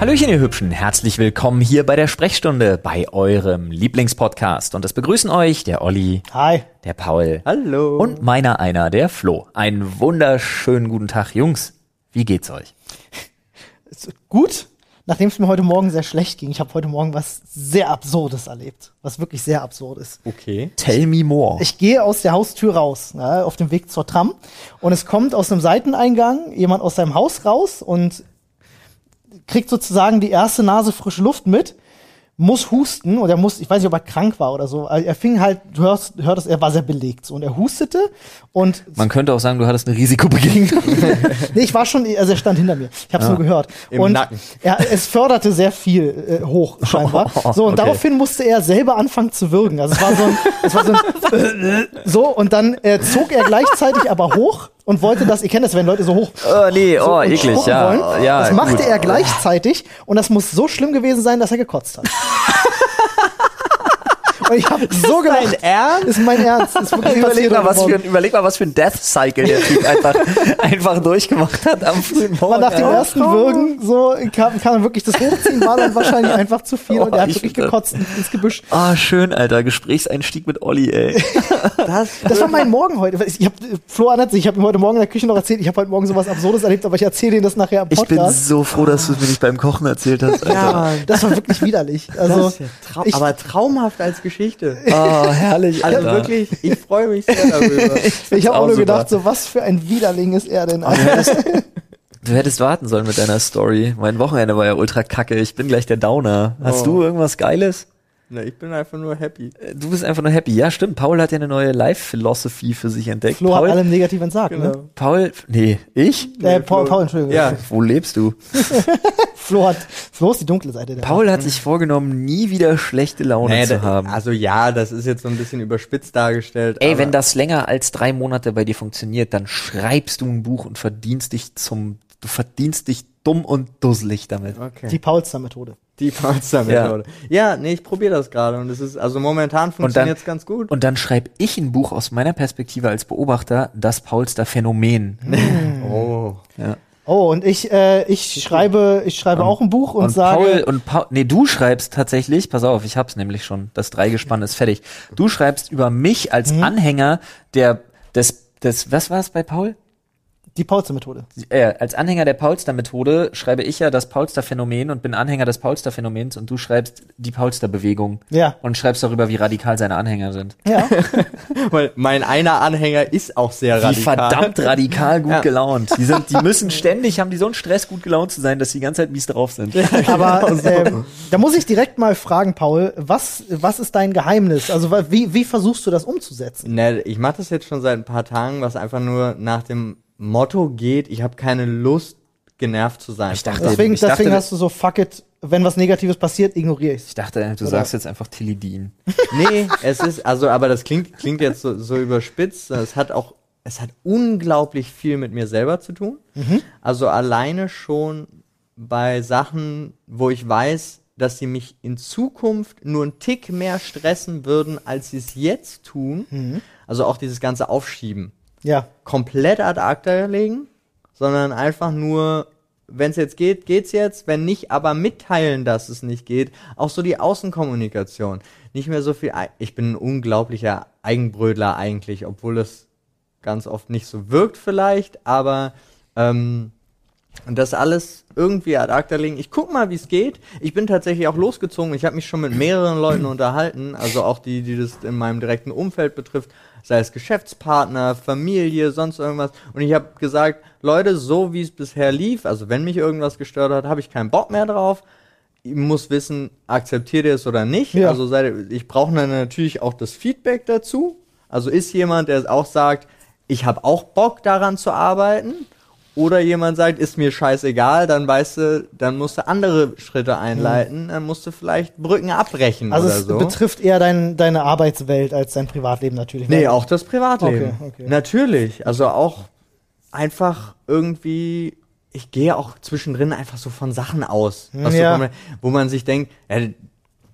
Hallöchen, ihr Hübschen. Herzlich willkommen hier bei der Sprechstunde bei eurem Lieblingspodcast. Und es begrüßen euch der Olli, Hi. der Paul Hallo. und meiner einer, der Flo. Einen wunderschönen guten Tag, Jungs. Wie geht's euch? Gut, nachdem es mir heute Morgen sehr schlecht ging. Ich habe heute Morgen was sehr Absurdes erlebt. Was wirklich sehr absurd ist. okay. Tell me more. Ich gehe aus der Haustür raus, ja, auf dem Weg zur Tram. Und es kommt aus einem Seiteneingang jemand aus seinem Haus raus und kriegt sozusagen die erste Nase frische Luft mit, muss husten und er muss, ich weiß nicht, ob er krank war oder so. Er fing halt, du hörst, hörtest, er war sehr belegt so, und er hustete und Man könnte auch sagen, du hattest eine Risikobegegnung. nee, ich war schon, also er stand hinter mir. Ich habe es nur gehört. Im und Nacken. Er, es förderte sehr viel äh, hoch scheinbar. So und Okay. daraufhin musste er selber anfangen zu würgen. Also es war so ein, es war so ein so und dann äh, zog er gleichzeitig aber hoch und wollte das. Ihr kennt das, wenn Leute so hoch oh, nee, so oh, eklig, ja. wollen. ja das machte gut. er gleichzeitig und das muss so schlimm gewesen sein, dass er gekotzt hat. Und ich habe so gelacht. Ernst? Ist mein Ernst. Ist Überleg mal, was für ein, überleg mal, was für ein Death Cycle der Typ einfach, einfach durchgemacht hat am frühen Morgen. Nach dem ersten Würgen so kam, kam wirklich das Hochziehen, war dann wahrscheinlich einfach zu viel und Oh, er hat ich wirklich gekotzt ins Gebüsch. Ah, schön, Alter. Gesprächseinstieg mit Olli, ey. Das, Das war mein Morgen heute. Ich hab, Flo erinnert sich, ich habe ihm heute Morgen in der Küche noch erzählt, ich habe heute Morgen sowas Absurdes erlebt, aber ich erzähle Ihnen das nachher im Ich bin Podcast. so froh, dass du es mir nicht beim Kochen erzählt hast. Alter. ja, Das war wirklich widerlich. das Also, ist trau ich- aber traumhaft als Geschichte. Oh, herrlich, Also Alter. wirklich, ich freue mich sehr darüber. ich habe auch auch nur super. gedacht, so was für ein Widerling ist er denn? Du hättest, du hättest warten sollen mit deiner Story. Mein Wochenende war ja ultra kacke. Ich bin gleich der Downer. Hast Oh. du irgendwas Geiles? Na, ich bin einfach nur happy. Äh, Du bist einfach nur happy. Ja, stimmt. Paul hat ja eine neue Life-Philosophy für sich entdeckt. Flo hat Paul, allem negativ entsagt, ne? Genau. Paul, nee, ich? Äh, Paul, Flo- Paul, Entschuldigung. Ja, Wo lebst du? Flo hat, Flo ist die dunkle Seite der Paul hat sich vorgenommen, nie wieder schlechte Laune nee, zu da, haben. also ja, das ist jetzt so ein bisschen überspitzt dargestellt. Ey, aber wenn das länger als drei Monate bei dir funktioniert, dann schreibst du ein Buch und verdienst dich zum, du verdienst dich dumm und dusselig damit. Okay. Die Paulster-Methode. Die Polster-Methode. Ja. nee, ich probiere das gerade und es ist, also momentan funktioniert es ganz gut. Und dann schreibe ich ein Buch aus meiner Perspektive als Beobachter, das Paulster Phänomen. oh. Ja. Oh, und ich, äh, ich schreibe, ich schreibe auch ein Buch und, Und sage, Paul und Paul, nee, du schreibst tatsächlich, pass auf, ich hab's nämlich schon, das Dreigespann ist fertig. Du schreibst über mich als Mhm. Anhänger der, des, des, was war es bei Paul? Die Paulster-Methode. äh, als Anhänger der Paulster-Methode schreibe ich ja das Paulster-Phänomen und bin Anhänger des Paulster-Phänomens und du schreibst die Paulster-Bewegung. Ja. Und schreibst darüber, wie radikal seine Anhänger sind. Ja. Weil mein einer Anhänger ist auch sehr Wie radikal. verdammt radikal gut Ja. gelaunt. Die sind, die müssen ständig, haben die so einen Stress, gut gelaunt zu sein, dass die ganze Zeit mies drauf sind. Aber ähm, da muss ich direkt mal fragen, Paul, was, was ist dein Geheimnis? Also wie, wie versuchst du das umzusetzen? Ne, ich mache das jetzt schon seit ein paar Tagen, was einfach nur nach dem Motto geht, ich habe keine Lust, genervt zu sein. Ich dachte- Deswegen, ich dachte- deswegen hast du so, fuck it, wenn was Negatives passiert, ignoriere ich's. Ich dachte, du Oder- sagst jetzt einfach Tilidin. Nee, es ist, also, aber das klingt, klingt jetzt so, so überspitzt. Es hat auch, es hat unglaublich viel mit mir selber zu tun. Also alleine schon bei Sachen, wo ich weiß, dass sie mich in Zukunft nur einen Tick mehr stressen würden, als sie es jetzt tun. Also auch dieses ganze Aufschieben. Ja. komplett ad acta legen, sondern einfach nur, wenn es jetzt geht, geht's jetzt, wenn nicht, aber mitteilen, dass es nicht geht. Auch so die Außenkommunikation. Nicht mehr so viel, ich bin ein unglaublicher Eigenbrödler eigentlich, obwohl es ganz oft nicht so wirkt vielleicht, aber ähm, und das alles irgendwie ad acta legen. Ich guck mal, wie es geht. Ich bin tatsächlich auch losgezogen. Ich habe mich schon mit mehreren Leuten unterhalten, also auch die, die das in meinem direkten Umfeld betrifft, sei es Geschäftspartner, Familie, sonst irgendwas. Und ich habe gesagt, Leute, so wie es bisher lief, also wenn mich irgendwas gestört hat, habe ich keinen Bock mehr drauf. Ich muss wissen, akzeptiert ihr es oder nicht. Ja. Also seid ich brauche dann natürlich auch das Feedback dazu. Also ist jemand, der auch sagt, ich habe auch Bock daran zu arbeiten. Oder jemand sagt, ist mir scheißegal, dann weißt du, dann musst du andere Schritte einleiten, dann musst du vielleicht Brücken abbrechen Also oder es so. betrifft eher dein, deine Arbeitswelt als dein Privatleben natürlich. Nee, ne? auch das Privatleben. Okay, okay. Natürlich. Also auch einfach irgendwie, ich gehe auch zwischendrin einfach so von Sachen aus, was Ja. so, wo man sich denkt, ja,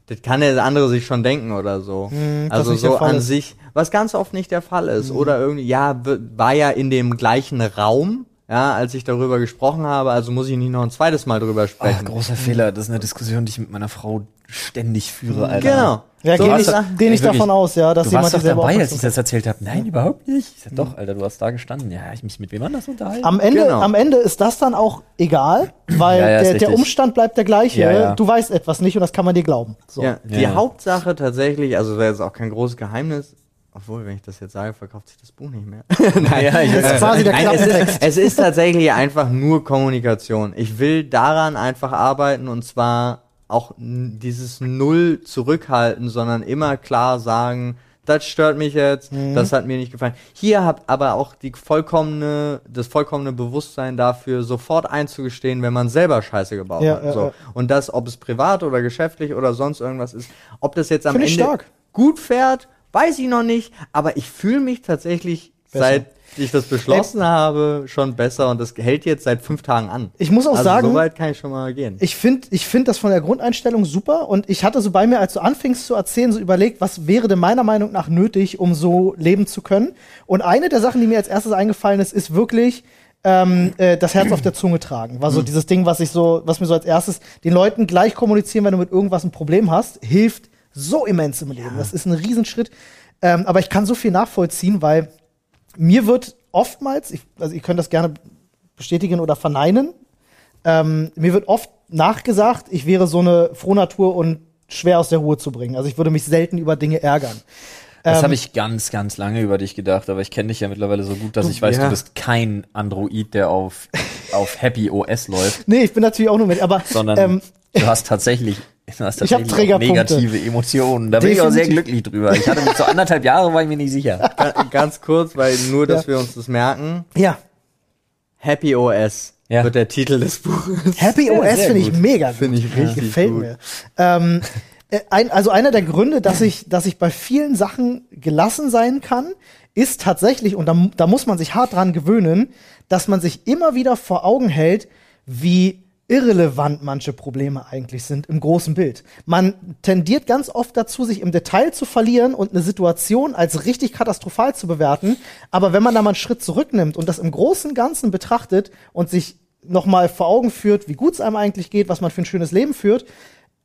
das kann der andere sich schon denken oder so. Hm, was also so an ist. Hm. sich, was ganz oft nicht der Fall ist. Oder irgendwie, ja, war ja in dem gleichen Raum, ja, als ich darüber gesprochen habe, also muss ich nicht noch ein zweites Mal drüber Ach, sprechen. großer Fehler. Das ist eine Diskussion, die ich mit meiner Frau ständig führe, Alter. genau. Ja, So gehe ich, geh ich davon aus, ja, dass Du jemand warst doch dabei, als ich das erzählt habe. Nein, überhaupt nicht. Ich sag, doch, Alter, du hast da gestanden. Ja, ich mich mit wem anders unterhalten. Am Ende, Genau. am Ende ist das dann auch egal, weil Ja, ja, der, der. Umstand bleibt der gleiche. Ja, ja. Du weißt etwas nicht und das kann man dir glauben. So. Ja, die Ja. Hauptsache tatsächlich, also das ist auch kein großes Geheimnis, obwohl, wenn ich das jetzt sage, verkauft sich das Buch nicht mehr. ja, ich, Das ist quasi der Nein, es, ist, es ist tatsächlich einfach nur Kommunikation. Ich will daran einfach arbeiten und zwar auch dieses Null zurückhalten, sondern immer klar sagen, das stört mich jetzt, Mhm. das hat mir nicht gefallen. Hier habt aber auch die vollkommene, das vollkommene Bewusstsein dafür, sofort einzugestehen, wenn man selber Scheiße gebaut Ja, hat. ja, so. ja. Und das, ob es privat oder geschäftlich oder sonst irgendwas ist, ob das jetzt am Find Ende gut fährt, weiß ich noch nicht, aber ich fühle mich tatsächlich Besser. seit ich das beschlossen habe, schon besser und das hält jetzt seit fünf Tagen an. Ich muss auch also sagen, so weit kann ich schon mal gehen. Ich finde ich find das von der Grundeinstellung super und ich hatte so bei mir, als du anfingst zu erzählen, so überlegt, was wäre denn meiner Meinung nach nötig, um so leben zu können. Und eine der Sachen, die mir als erstes eingefallen ist, ist wirklich ähm, äh, das Herz auf der Zunge tragen. War so dieses Ding, was ich so, was mir so als erstes den Leuten gleich kommunizieren, wenn du mit irgendwas ein Problem hast, hilft so immens im Leben. Das ist ein Riesenschritt. Ähm, aber ich kann so viel nachvollziehen, weil mir wird oftmals, ich, also ihr könnt das gerne bestätigen oder verneinen, ähm, mir wird oft nachgesagt, ich wäre so eine Frohnatur und schwer aus der Ruhe zu bringen. Also ich würde mich selten über Dinge ärgern. das Ähm, habe ich ganz, ganz lange über dich gedacht, aber ich kenne dich ja mittlerweile so gut, dass ich weiß, ja. du bist kein Android, der auf, auf Happy OS läuft, Nee, ich bin natürlich auch nur mit, aber sondern ähm, du hast tatsächlich, du hast Ich hab tatsächlich auch Trägerpunkte. negative Emotionen. Da bin ich auch sehr Definitiv. glücklich drüber. Ich hatte mich so anderthalb Jahre, war ich mir nicht sicher. Ga- Ganz kurz, weil nur, dass Ja. wir uns das merken. ja, Happy OS Ja. wird der Titel des Buches. Happy OS finde ich mega gut. Finde ich richtig Gefällt gut. mir. Ähm, äh, ein, also einer der Gründe, dass ich, dass ich bei vielen Sachen gelassen sein kann, ist tatsächlich, und da, da muss man sich hart dran gewöhnen, dass man sich immer wieder vor Augen hält, wie irrelevant manche Probleme eigentlich sind im großen Bild. Man tendiert ganz oft dazu, sich im Detail zu verlieren und eine Situation als richtig katastrophal zu bewerten. Aber wenn man da mal einen Schritt zurücknimmt und das im großen Ganzen betrachtet und sich nochmal vor Augen führt, wie gut es einem eigentlich geht, was man für ein schönes Leben führt,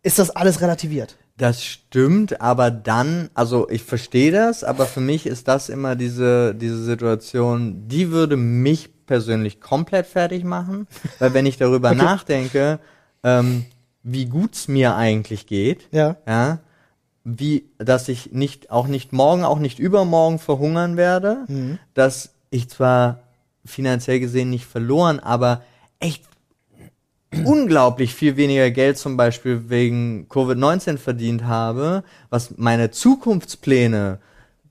ist das alles relativiert. Das stimmt, aber dann, also ich verstehe das, aber für mich ist das immer diese, diese Situation, die würde mich persönlich komplett fertig machen, weil wenn ich darüber nachdenke, ähm, wie gut's mir eigentlich geht, Ja. ja, wie, dass ich nicht, auch nicht morgen, auch nicht übermorgen verhungern werde, dass ich zwar finanziell gesehen nicht verloren, aber echt unglaublich viel weniger Geld zum Beispiel wegen Covid-19 verdient habe, was meine Zukunftspläne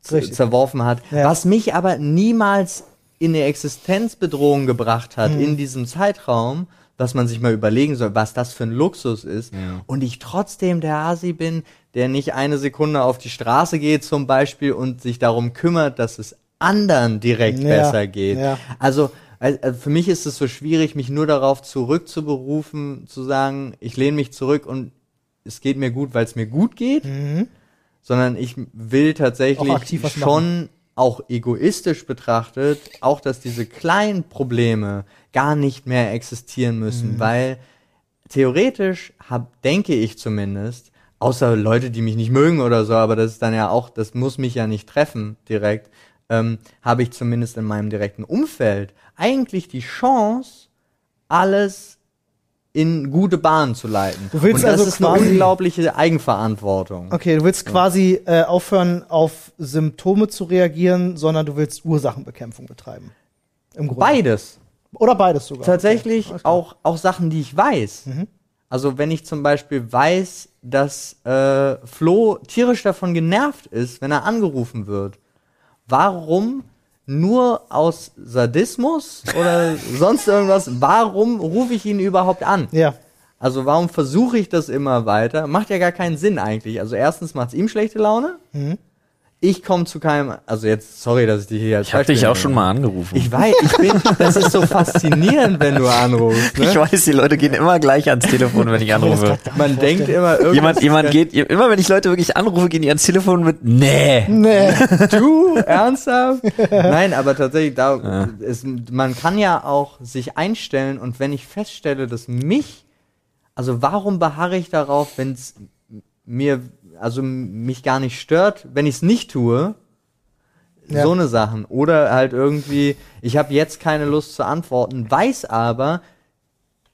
zerworfen hat, Ja. was mich aber niemals in eine Existenzbedrohung gebracht hat Mhm. in diesem Zeitraum, dass man sich mal überlegen soll, was das für ein Luxus ist. Und ich trotzdem der Asi bin, der nicht eine Sekunde auf die Straße geht zum Beispiel und sich darum kümmert, dass es anderen direkt Ja, besser geht. ja. Also äh, für mich ist es so schwierig, mich nur darauf zurückzuberufen, zu sagen, ich lehne mich zurück und es geht mir gut, weil es mir gut geht, sondern ich will tatsächlich schon auch egoistisch betrachtet, auch dass diese kleinen Probleme gar nicht mehr existieren müssen, weil theoretisch hab, denke ich zumindest, außer Leute, die mich nicht mögen oder so, aber das ist dann ja auch, das muss mich ja nicht treffen direkt, ähm, habe ich zumindest in meinem direkten Umfeld eigentlich die Chance, alles in gute Bahnen zu leiten. Du willst Und das also ist eine unglaubliche Eigenverantwortung. Okay, du willst quasi äh, aufhören, auf Symptome zu reagieren, sondern du willst Ursachenbekämpfung betreiben. Im Grunde. Beides. Oder beides sogar. Tatsächlich Okay, auch, auch Sachen, die ich weiß. Also wenn ich zum Beispiel weiß, dass äh, Flo tierisch davon genervt ist, wenn er angerufen wird, warum nur aus Sadismus oder sonst irgendwas, warum rufe ich ihn überhaupt an? Ja. Also warum versuche ich das immer weiter? Macht ja gar keinen Sinn eigentlich. Also erstens macht es ihm schlechte Laune. Ich komme zu keinem, also jetzt, sorry, dass ich dich hier als Ich habe dich auch schon mal angerufen. Ich weiß, ich bin, das ist so faszinierend, wenn du anrufst. Ne? Ich weiß, die Leute gehen immer gleich ans Telefon, wenn ich anrufe. Man denkt immer irgendwas. Jemand, jemand geht, immer wenn ich Leute wirklich anrufe, gehen die ans Telefon mit, nee. Nee. Du, ernsthaft? Nein, aber tatsächlich, da ist, man kann ja auch sich einstellen und wenn ich feststelle, dass mich, also warum beharre ich darauf, wenn es mir, also mich gar nicht stört, wenn ich es nicht tue, Ja. so eine Sachen. Oder halt irgendwie, ich habe jetzt keine Lust zu antworten, weiß aber,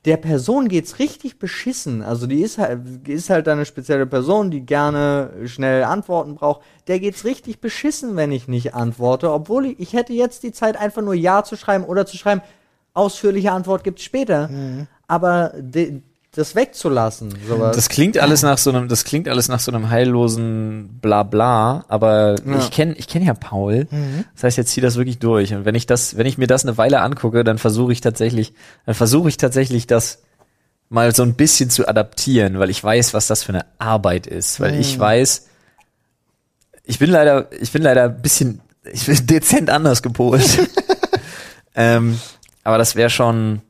der Person geht's richtig beschissen. Also die ist halt, ist halt eine spezielle Person, die gerne schnell Antworten braucht. Der geht's richtig beschissen, wenn ich nicht antworte, obwohl ich, ich hätte jetzt die Zeit einfach nur Ja zu schreiben oder zu schreiben, ausführliche Antwort gibt's später. Aber de, das wegzulassen, sowas. Das klingt alles nach so einem, das klingt alles nach so einem heillosen Blabla, aber Ja. ich kenne ich kenn ja Paul. Das heißt, jetzt zieh das wirklich durch. Und wenn ich das, wenn ich mir das eine Weile angucke, dann versuche ich tatsächlich, dann versuche ich tatsächlich das mal so ein bisschen zu adaptieren, weil ich weiß, was das für eine Arbeit ist. Weil ich weiß, ich bin leider, ich bin leider ein bisschen, ich bin dezent anders gepolt. ähm, aber das wäre schon,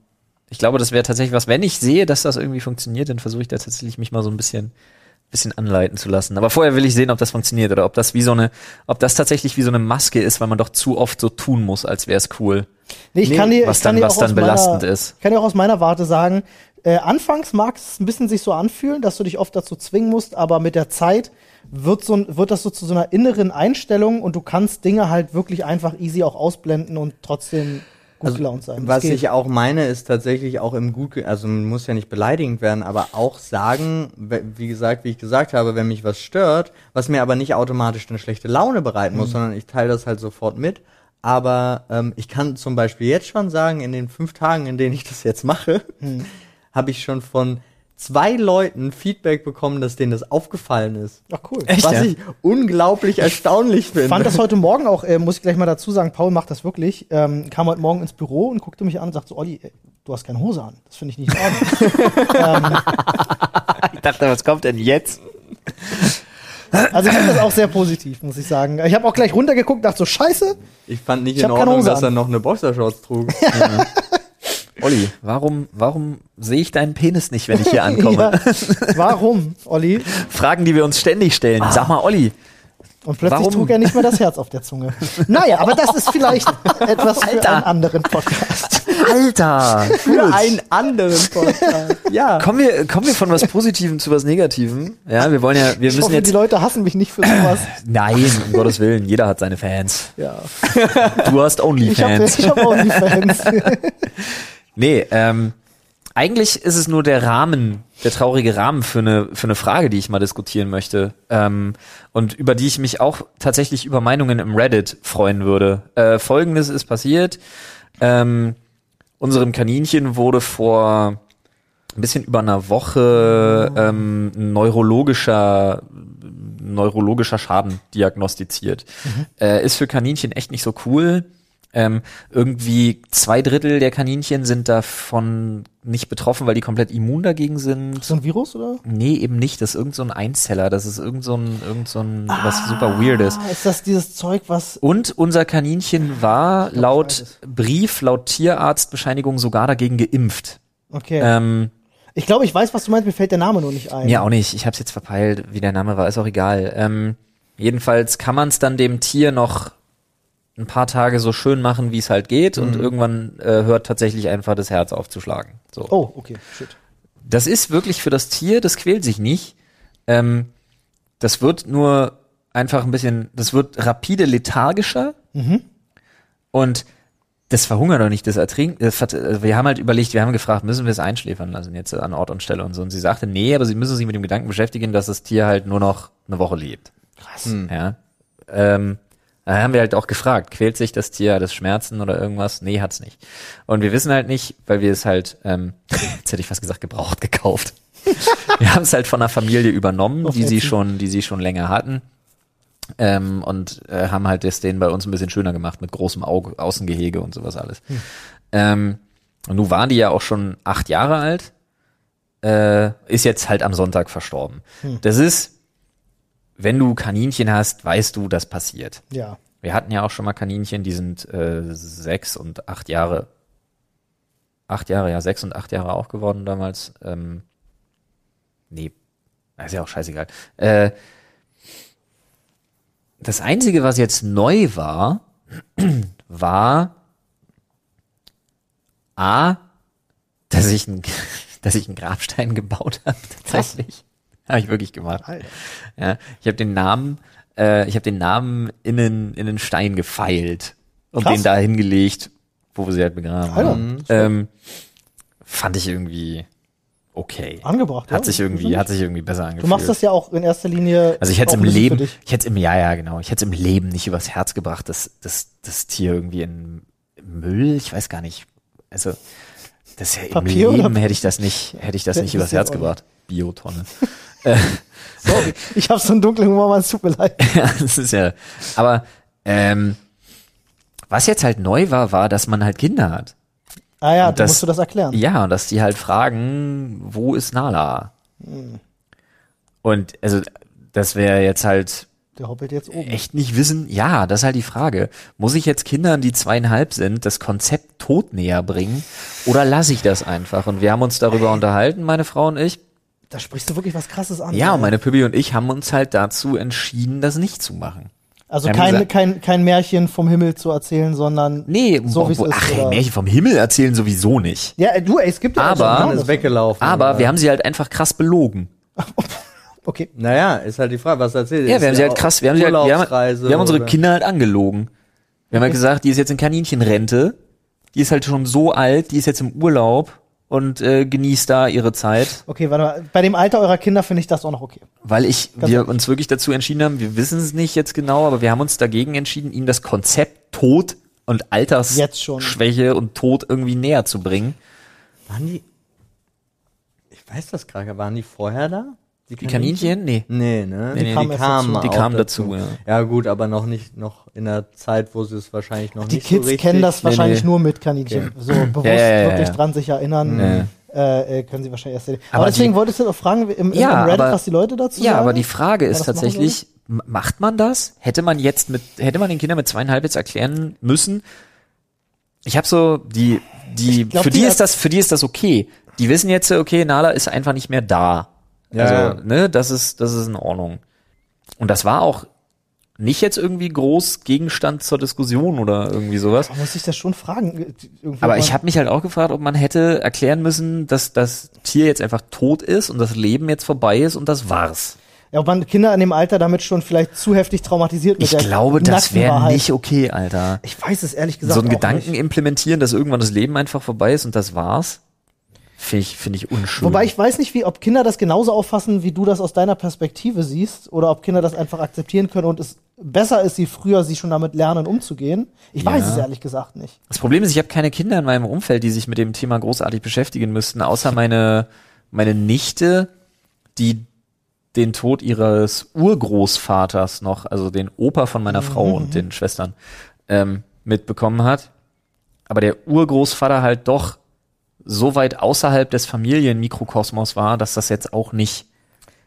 ich glaube, das wäre tatsächlich was, wenn ich sehe, dass das irgendwie funktioniert, dann versuche ich da tatsächlich mich mal so ein bisschen, bisschen anleiten zu lassen. Aber vorher will ich sehen, ob das funktioniert oder ob das wie so eine, ob das tatsächlich wie so eine Maske ist, weil man doch zu oft so tun muss, als wäre es cool. Nee, ich kann dir, was ich kann dann- was auch aus dann belastend meiner, ist. Ich kann dir auch aus meiner Warte sagen, äh, anfangs mag es ein bisschen sich so anfühlen, dass du dich oft dazu zwingen musst, aber mit der Zeit wird, so, wird das so zu so einer inneren Einstellung und du kannst Dinge halt wirklich einfach easy auch ausblenden und trotzdem gut gelaunt sein. Was ich auch meine, ist tatsächlich auch im gut, also man muss ja nicht beleidigend werden, aber auch sagen, wie gesagt, wie ich gesagt habe, wenn mich was stört, was mir aber nicht automatisch eine schlechte Laune bereiten Mhm. muss, sondern ich teile das halt sofort mit. Aber ähm, ich kann zum Beispiel jetzt schon sagen, in den fünf Tagen, in denen ich das jetzt mache, Mhm. habe ich schon von zwei Leuten Feedback bekommen, dass denen das aufgefallen ist. Ach cool. Echt, was ja? ich unglaublich erstaunlich finde. Ich fand das heute Morgen auch, äh, muss ich gleich mal dazu sagen, Paul macht das wirklich, ähm, kam heute Morgen ins Büro und guckte mich an und sagte so, Olli, ey, du hast keine Hose an. Das finde ich nicht in Ordnung. Ich dachte, was kommt denn jetzt? also ich finde das auch sehr positiv, muss ich sagen. Ich habe auch gleich runtergeguckt, dachte so, scheiße. ich fand nicht Ich in Ordnung, dass er an. noch eine Boxershorts trug. Olli, warum, warum sehe ich deinen Penis nicht, wenn ich hier ankomme? Ja. Warum, Olli? Fragen, die wir uns ständig stellen. Sag mal, Olli, Und plötzlich Warum? trug er nicht mehr das Herz auf der Zunge. Naja, aber das ist vielleicht etwas für Alter. einen anderen Podcast. Alter, Für einen anderen Podcast. Ja. kommen wir, kommen wir von was Positivem zu was Negativem? Ja, wir wollen ja, wir Ich müssen hoffe, jetzt, die Leute hassen mich nicht für sowas. nein, um Gottes Willen, jeder hat seine Fans. Ja. Du hast Ich habe Onlyfans. ich hab auch die Fans. Nee, ähm, eigentlich ist es nur der Rahmen, der traurige Rahmen für eine, für eine Frage, die ich mal diskutieren möchte. Ähm, und über die ich mich auch tatsächlich über Meinungen im Reddit freuen würde. Äh, Folgendes ist passiert. Ähm, unserem Kaninchen wurde vor ein bisschen über einer Woche ähm, neurologischer neurologischer Schaden diagnostiziert. Äh, ist für Kaninchen echt nicht so cool. Ähm, irgendwie zwei Drittel der Kaninchen sind davon nicht betroffen, weil die komplett immun dagegen sind. So ein Virus, oder? Nee, eben nicht. Das ist irgend so ein Einzeller. Das ist irgend so ein, irgend so ein was super Weirdes. Ah, ist das dieses Zeug, was. Und unser Kaninchen war weiß laut. Brief, laut Tierarztbescheinigung sogar dagegen geimpft. Okay. Ähm, Ich glaube, ich weiß, was du meinst, mir fällt der Name nur nicht ein. Mir auch nicht. Ich habe es jetzt verpeilt, wie der Name war. Ist auch egal. Ähm, jedenfalls kann man es dann dem Tier noch ein paar Tage so schön machen, wie es halt geht, und irgendwann äh, hört tatsächlich einfach das Herz auf zu schlagen. So. Oh, okay, shit. Das ist wirklich für das Tier, das quält sich nicht. Ähm, das wird nur einfach ein bisschen, das wird rapide lethargischer und das verhungert doch nicht, das ertrinkt. Das, vert- äh, wir haben halt überlegt, wir haben gefragt, müssen wir es einschläfern lassen jetzt an Ort und Stelle und so. Und sie sagte, nee, aber sie müssen sich mit dem Gedanken beschäftigen, dass das Tier halt nur noch eine Woche lebt. Krass. Ja. Ähm, da haben wir halt auch gefragt, quält sich das Tier, hat es Schmerzen oder irgendwas? Nee, hat's nicht. Und wir wissen halt nicht, weil wir es halt, ähm, jetzt hätte ich fast gesagt, gebraucht gekauft. wir haben es halt von einer Familie übernommen, die sie schon, die sie schon länger hatten. Ähm, und äh, haben halt das denen bei uns ein bisschen schöner gemacht mit großem Auge, Außengehege und sowas alles. Ähm, und nun waren die ja auch schon acht Jahre alt, äh, ist jetzt halt am Sonntag verstorben. Das ist wenn du Kaninchen hast, weißt du, das passiert. Ja. Wir hatten ja auch schon mal Kaninchen, die sind äh, sechs und acht Jahre, acht Jahre, ja, sechs und acht Jahre auch geworden damals. Ähm, nee, ist ja auch scheißegal. Äh, das Einzige, was jetzt neu war, war A, dass ich, ein, dass ich einen Grabstein gebaut habe, tatsächlich. Habe ich wirklich gemacht. Alter. Ja, ich habe den Namen, äh, ich habe den Namen in den, in den Stein gefeilt und Krass. den da hingelegt, wo wir sie halt begraben haben. Ähm, fand ich irgendwie okay. Angebracht, Hat ja. sich irgendwie, hat sich irgendwie besser Du angefühlt. machst das ja auch in erster Linie. also ich hätte im Leben, ich hätte im, ja, ja, genau, ich hätte im Leben nicht übers Herz gebracht, dass das, das Tier irgendwie in Müll, ich weiß gar nicht, also, das ist ja Papier im Leben hätte ich das nicht, hätte ich das nicht übers Herz gebracht. Biotonne. Sorry. Ich habe so einen dunklen Humor, man, es tut mir leid. Ja, das ist ja. Aber ähm, was jetzt halt neu war, war, dass man halt Kinder hat. Ah ja, das- musst du das erklären. Ja, und dass die halt fragen, wo ist Nala? Und also das wäre jetzt halt Der hoppelt jetzt oben. echt nicht wissen. Ja, das ist halt die Frage. Muss ich jetzt Kindern, die zweieinhalb sind, das Konzept Tod näher bringen oder lasse ich das einfach? Und wir haben uns darüber unterhalten, meine Frau und ich. Da sprichst du wirklich was krasses an. Ja, ey. und meine Pippi und ich haben uns halt dazu entschieden, das nicht zu machen. Also kein, gesagt- kein, kein Märchen vom Himmel zu erzählen, sondern Nee, so wie es ist. ach, oder- Märchen vom Himmel erzählen sowieso nicht. Ja, äh, du, ey, es gibt ja Aber- auch so- Mann ist weggelaufen. Aber oder? wir haben sie halt einfach krass belogen. Okay. Naja, ist halt die Frage, was erzählt Ja, wir haben sie halt krass, wir haben, sie halt, wir haben, wir haben unsere oder- Kinder halt angelogen. Wir haben halt gesagt, die ist jetzt in Kaninchenrente, die ist halt schon so alt, die ist jetzt im Urlaub und äh, genießt da ihre Zeit, Okay, warte mal. Bei dem Alter eurer Kinder finde ich das auch noch okay. weil ich, Ganz wir ehrlich. uns wirklich dazu entschieden haben, wir wissen es nicht jetzt genau, aber wir haben uns dagegen entschieden, ihnen das Konzept Tod und. Altersschwäche und Tod irgendwie näher zu bringen. Waren die. Ich weiß das gerade, waren die vorher da? Die Kaninchen? Nee. Nee, ne? Nee, nee, die kamen dazu. Die auch kamen dazu, ja. Ja, gut, aber noch nicht, noch in der Zeit, wo sie es wahrscheinlich noch Die nicht Kids so richtig. kennen das wahrscheinlich nee. nur mit Kaninchen. So bewusst Ja, ja, ja, wirklich ja. dran sich erinnern, äh, äh, können sie wahrscheinlich erst. Aber, Aber deswegen die- wolltest du doch fragen im, im, Ja, im Reddit, aber- was die Leute dazu Ja, sagen? aber die Frage ist tatsächlich, macht man das? Hätte man jetzt mit, hätte man den Kindern mit zweieinhalb jetzt erklären müssen? Ich habe so die, die, glaub, für die, die ist das, für die ist das okay. Die wissen jetzt, okay, Nala ist einfach nicht mehr da. Ja, also, ne, das ist, das ist in Ordnung. Und das war auch nicht jetzt irgendwie groß Gegenstand zur Diskussion oder irgendwie sowas. Man muss sich das schon fragen. Irgendwie Aber ich habe mich halt auch gefragt, ob man hätte erklären müssen, dass das Tier jetzt einfach tot ist und das Leben jetzt vorbei ist und das war's. Ja, ob man Kinder in dem Alter damit schon vielleicht zu heftig traumatisiert mit Ich glaube, das wäre nicht okay, Alter. Ich weiß es ehrlich gesagt So einen Gedanken nicht. implementieren, dass irgendwann das Leben einfach vorbei ist und das war's, finde ich, finde ich unschön. Wobei ich weiß nicht, wie, ob Kinder das genauso auffassen, wie du das aus deiner Perspektive siehst, oder ob Kinder das einfach akzeptieren können und es besser ist, sie früher sie schon damit lernen, umzugehen. Ich Ja. weiß es ehrlich gesagt nicht. das Problem ist, ich habe keine Kinder in meinem Umfeld, die sich mit dem Thema großartig beschäftigen müssten, außer meine, meine Nichte, die den Tod ihres Urgroßvaters noch, also den Opa von meiner Frau und den Schwestern, ähm, mitbekommen hat. Aber der Urgroßvater halt doch so weit außerhalb des Familienmikrokosmos war, dass das jetzt auch nicht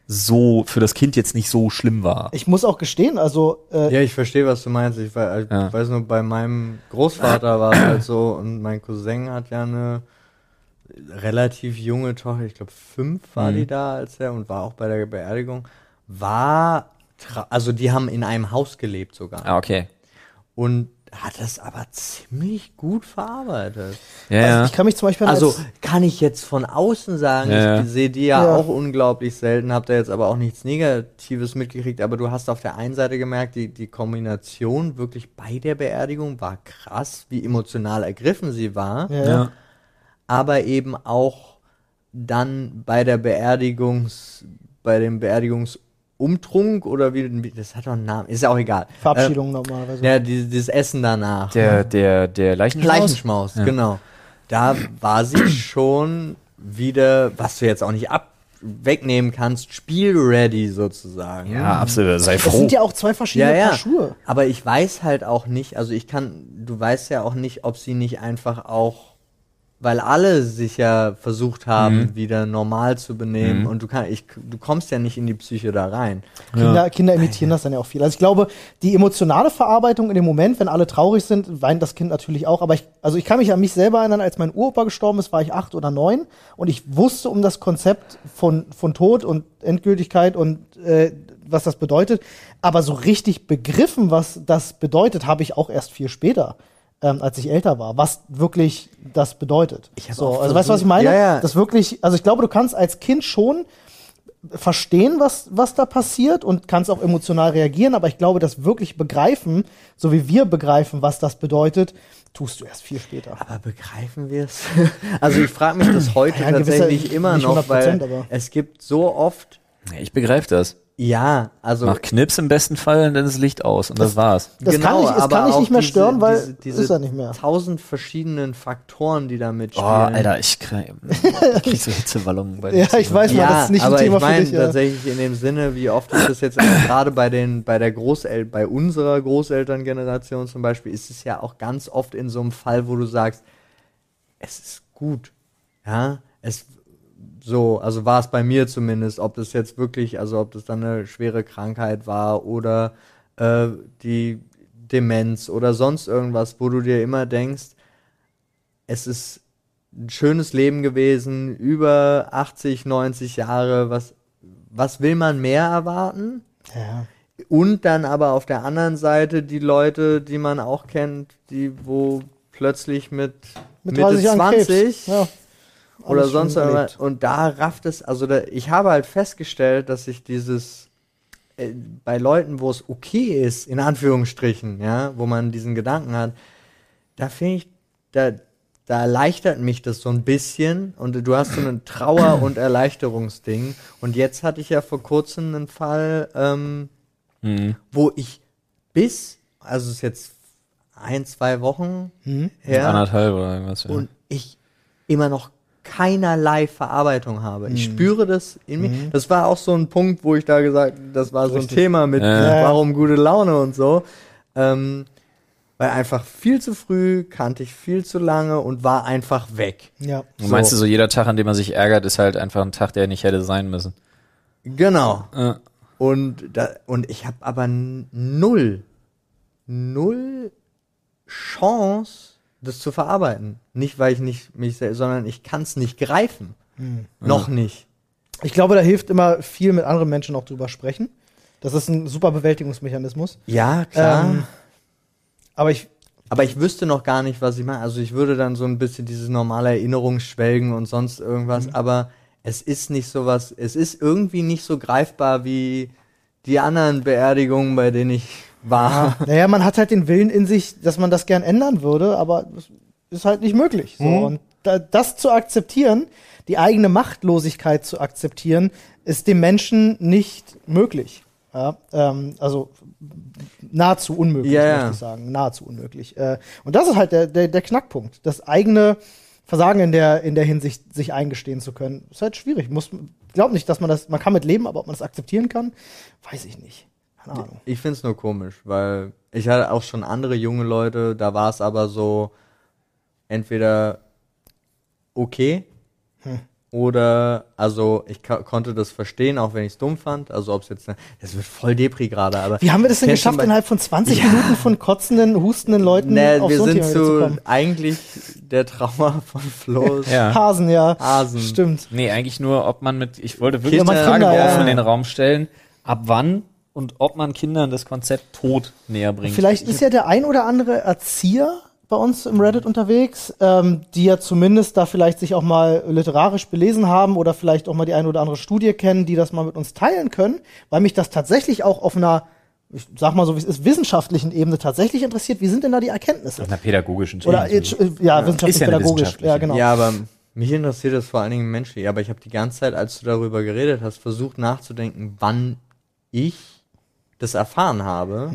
so, für das Kind jetzt nicht so schlimm war. Ich muss auch gestehen, also äh, Ja, ich verstehe, was du meinst. Ich, wei- ich Ja. weiß nur, bei meinem Großvater war es halt so und mein Cousin hat ja eine relativ junge Tochter, ich glaube fünf war Mhm. die da als er und war auch bei der Beerdigung. War, also die haben in einem Haus gelebt sogar Ah, okay. und hat das aber ziemlich gut verarbeitet. Ja, also ja. ich kann mich zum Beispiel Also als, kann ich jetzt von außen sagen, Ja, ja. ich sehe die ja, Ja. auch unglaublich selten, habe da jetzt aber auch nichts Negatives mitgekriegt, aber du hast auf der einen Seite gemerkt, die, die Kombination wirklich bei der Beerdigung war krass, wie emotional ergriffen sie war, ja, ja. aber eben auch dann bei der Beerdigungs, bei dem Beerdigungsumtrunk oder wie, wie das hat doch einen Namen, ist ja auch egal. Verabschiedung normalerweise. Äh, ja, dieses, dieses Essen danach. Der, der, der Leichenschmaus? Leichenschmaus, genau. Da war sie schon wieder, was du jetzt auch nicht ab wegnehmen kannst, spielready sozusagen. Ja, absolut. Sei Es froh. sind ja auch zwei verschiedene ja, ja. Paar Schuhe. Aber ich weiß halt auch nicht, also ich kann, du weißt ja auch nicht, ob sie nicht einfach auch weil alle sich ja versucht haben, Mhm. wieder normal zu benehmen Mhm. und du kann, ich, du kommst ja nicht in die Psyche da rein. Kinder, Kinder imitieren das dann ja auch viel. Also ich glaube, die emotionale Verarbeitung in dem Moment, wenn alle traurig sind, weint das Kind natürlich auch. Aber ich, also ich kann mich an mich selber erinnern, als mein Uropa gestorben ist, war ich acht oder neun und ich wusste um das Konzept von, von Tod und Endgültigkeit und äh, was das bedeutet. Aber so richtig begriffen, was das bedeutet, habe ich auch erst viel später. Ähm, als ich älter war, was wirklich das bedeutet. Ich so, also weißt du, was ich meine? Ja, ja. Das wirklich, also ich glaube, du kannst als Kind schon verstehen, was, was da passiert und kannst auch emotional reagieren, aber ich glaube, das wirklich begreifen, so wie wir begreifen, was das bedeutet, tust du erst viel später. Aber begreifen wir es? also ich frage mich das heute Ja, in gewisser- tatsächlich immer nicht noch, weil 100%, aber- es gibt so oft, Ich begreife das. Ja, also Mach Knips im besten Fall und dann ist das Licht aus und das, war's. Das Genau, kann ich, es aber kann ich nicht mehr diese- stören, weil diese, diese ist er nicht mehr. tausend verschiedenen Faktoren, die da Oh, mitspielen. Alter, ich krieg, ich krieg so Hitzewallungen bei dem Ja, ich weiß mal, das ist nicht ein aber Thema ich meine für dich. Ja. tatsächlich in dem Sinne, wie oft ist das jetzt gerade bei den, bei der Großel, bei unserer Großelterngeneration zum Beispiel, ist es ja auch ganz oft in so einem Fall, wo du sagst, es ist gut, ja, es so, also war es bei mir zumindest, ob das jetzt wirklich, also ob das dann eine schwere Krankheit war oder äh, die Demenz oder sonst irgendwas, wo du dir immer denkst, es ist ein schönes Leben gewesen, über 80, 90 Jahre, was, was will man mehr erwarten? Ja. Und dann aber auf der anderen Seite die Leute, die man auch kennt, die wo plötzlich mit, Mit Mitte 30 Jahren 20 Krebs. Ja. Oder sonst irgendwas. Und da rafft es, also da, ich habe halt festgestellt, dass ich dieses äh, bei Leuten, wo es okay ist, in Anführungsstrichen, ja, wo man diesen Gedanken hat, da finde ich, da, da erleichtert mich das so ein bisschen und du hast so ein Trauer- und Erleichterungsding. Und jetzt hatte ich ja vor kurzem einen Fall, ähm, Mhm. wo ich bis, also es ist jetzt ein, zwei Wochen her, Anderthalb oder irgendwas. Ja. und ich immer noch keinerlei Verarbeitung habe. Ich spüre das in mir. Das war auch so ein Punkt, wo ich da gesagt, das war so ein Richtig. Thema mit Ja. warum gute Laune und so. Ähm, weil einfach viel zu früh kannte ich viel zu lange und war einfach weg. ja. Und meinst du so, jeder Tag, an dem man sich ärgert, ist halt einfach ein Tag, der nicht hätte sein müssen? Genau. Äh, Und da, und ich habe aber null, null Chance, das zu verarbeiten. Nicht, weil ich nicht mich, sondern ich kann es nicht greifen. Noch nicht. Ich glaube, da hilft immer viel mit anderen Menschen auch drüber sprechen. Das ist ein super Bewältigungsmechanismus. Ja, klar. Ähm, aber ich, Aber ich wüsste noch gar nicht, was ich mache. Also ich würde dann so ein bisschen dieses normale Erinnerungsschwelgen und sonst irgendwas, Mhm. aber es ist nicht so was, es ist irgendwie nicht so greifbar wie die anderen Beerdigungen, bei denen ich war. naja, man hat halt den Willen in sich, dass man das gern ändern würde, aber es ist halt nicht möglich. So. Mhm. Und da, das zu akzeptieren, die eigene Machtlosigkeit zu akzeptieren, ist dem Menschen nicht möglich. Ja, ähm, also nahezu unmöglich, ja. möchte ich sagen. Nahezu unmöglich. Äh, und das ist halt der, der, der Knackpunkt. Das eigene Versagen in der, in der Hinsicht sich eingestehen zu können. Ist halt schwierig. Muss, ich glaube nicht, dass man das, man kann mit leben, aber ob man das akzeptieren kann, weiß ich nicht. Keine Ahnung. Ich find's nur komisch, weil ich hatte auch schon andere junge Leute, da war es aber so entweder okay oder also ich konnte das verstehen, auch wenn ich es dumm fand. Also ob es jetzt, ne, das wird voll Depri gerade, aber Wie haben wir das denn geschafft, innerhalb von 20 Ja. Minuten von kotzenden, hustenden Leuten Ne, auf wir so ein sind Thema zu eigentlich der Trauer von Flo. ja. Hasen, ja. Hasen. Stimmt. Nee, eigentlich nur, ob man mit, ich wollte wirklich Kinder- eine Frage ja. in den Raum stellen, ab wann und ob man Kindern das Konzept Tod näher bringt. Vielleicht ist ja der ein oder andere Erzieher bei uns im Reddit unterwegs, ähm, die ja zumindest da vielleicht sich auch mal literarisch belesen haben oder vielleicht auch mal die eine oder andere Studie kennen, die das mal mit uns teilen können, weil mich das tatsächlich auch auf einer, ich sag mal so wie es ist, wissenschaftlichen Ebene tatsächlich interessiert. Wie sind denn da die Erkenntnisse? auf einer pädagogischen Oder Ebene. äh, ja, wissenschaftlich, Ist ja pädagogisch. Ja, genau. Ja, aber mich interessiert das vor allen Dingen menschlich. Aber ich habe die ganze Zeit, als du darüber geredet hast, versucht nachzudenken, wann ich das erfahren habe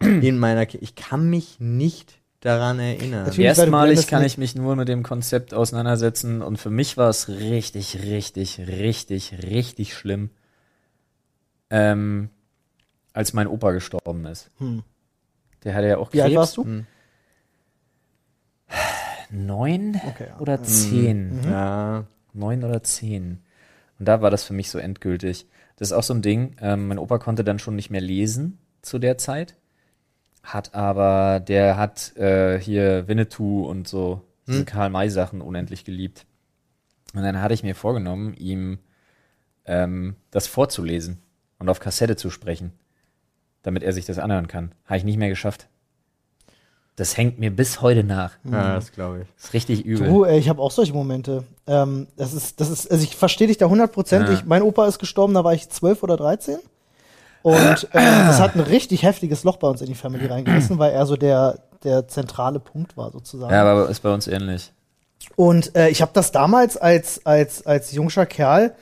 Hm. in meiner Ki Ich kann mich nicht daran erinnern. Natürlich. Erstmalig kann ich mich nur mit dem Konzept auseinandersetzen und für mich war es richtig, richtig, richtig, richtig schlimm, ähm, als mein Opa gestorben ist. Hm. Der hatte ja auch Wie alt Krebs. warst du? Hm. neun Okay, ja. oder zehn. Ja. Neun oder zehn. Und da war das für mich so endgültig. Das ist auch so ein Ding. Ähm, mein Opa konnte dann schon nicht mehr lesen zu der Zeit. Hat aber, der hat äh, hier Winnetou und so diese Karl-May-Sachen unendlich geliebt. Und dann hatte ich mir vorgenommen, ihm ähm, das vorzulesen und auf Kassette zu sprechen, damit er sich das anhören kann. Habe ich nicht mehr geschafft. Das hängt mir bis heute nach. ja, das glaube ich. Das ist richtig übel. Du, ey, ich habe auch solche Momente. Ähm, das ist, das ist, also ich verstehe dich da hundertprozentig. Ja. Mein Opa ist gestorben, da war ich zwölf oder dreizehn. Und äh, das hat ein richtig heftiges Loch bei uns in die Family reingerissen, weil er so der, der zentrale Punkt war, sozusagen. Ja, aber ist bei uns ähnlich. Und äh, ich habe das damals als, als, als jungscher Kerl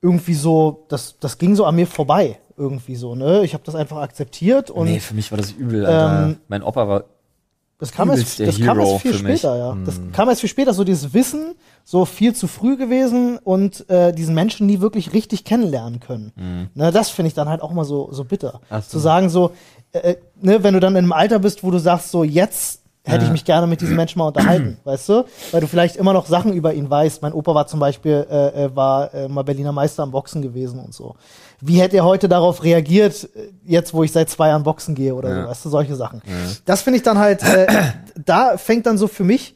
irgendwie so, das, das ging so an mir vorbei, irgendwie so, ne? Ich habe das einfach akzeptiert und nee, für mich war das übel, Alter. Ähm, mein Opa war das kam, erst, das kam erst viel für mich. später, ja. Das kam erst viel später, so dieses Wissen, so viel zu früh gewesen und äh, diesen Menschen nie wirklich richtig kennenlernen können. Ne, das finde ich dann halt auch mal so, so bitter. So. Zu sagen so, äh, ne, wenn du dann in einem Alter bist, wo du sagst, so jetzt hätte ich mich gerne mit diesem Menschen mal unterhalten, weißt du? Weil du vielleicht immer noch Sachen über ihn weißt. Mein Opa war zum Beispiel, äh, äh, war äh, mal Berliner Meister am Boxen gewesen und so. Wie hätte er heute darauf reagiert, äh, jetzt wo ich seit zwei Jahren Boxen gehe oder Ja. so, weißt du, solche Sachen. Das finde ich dann halt, äh, da fängt dann so für mich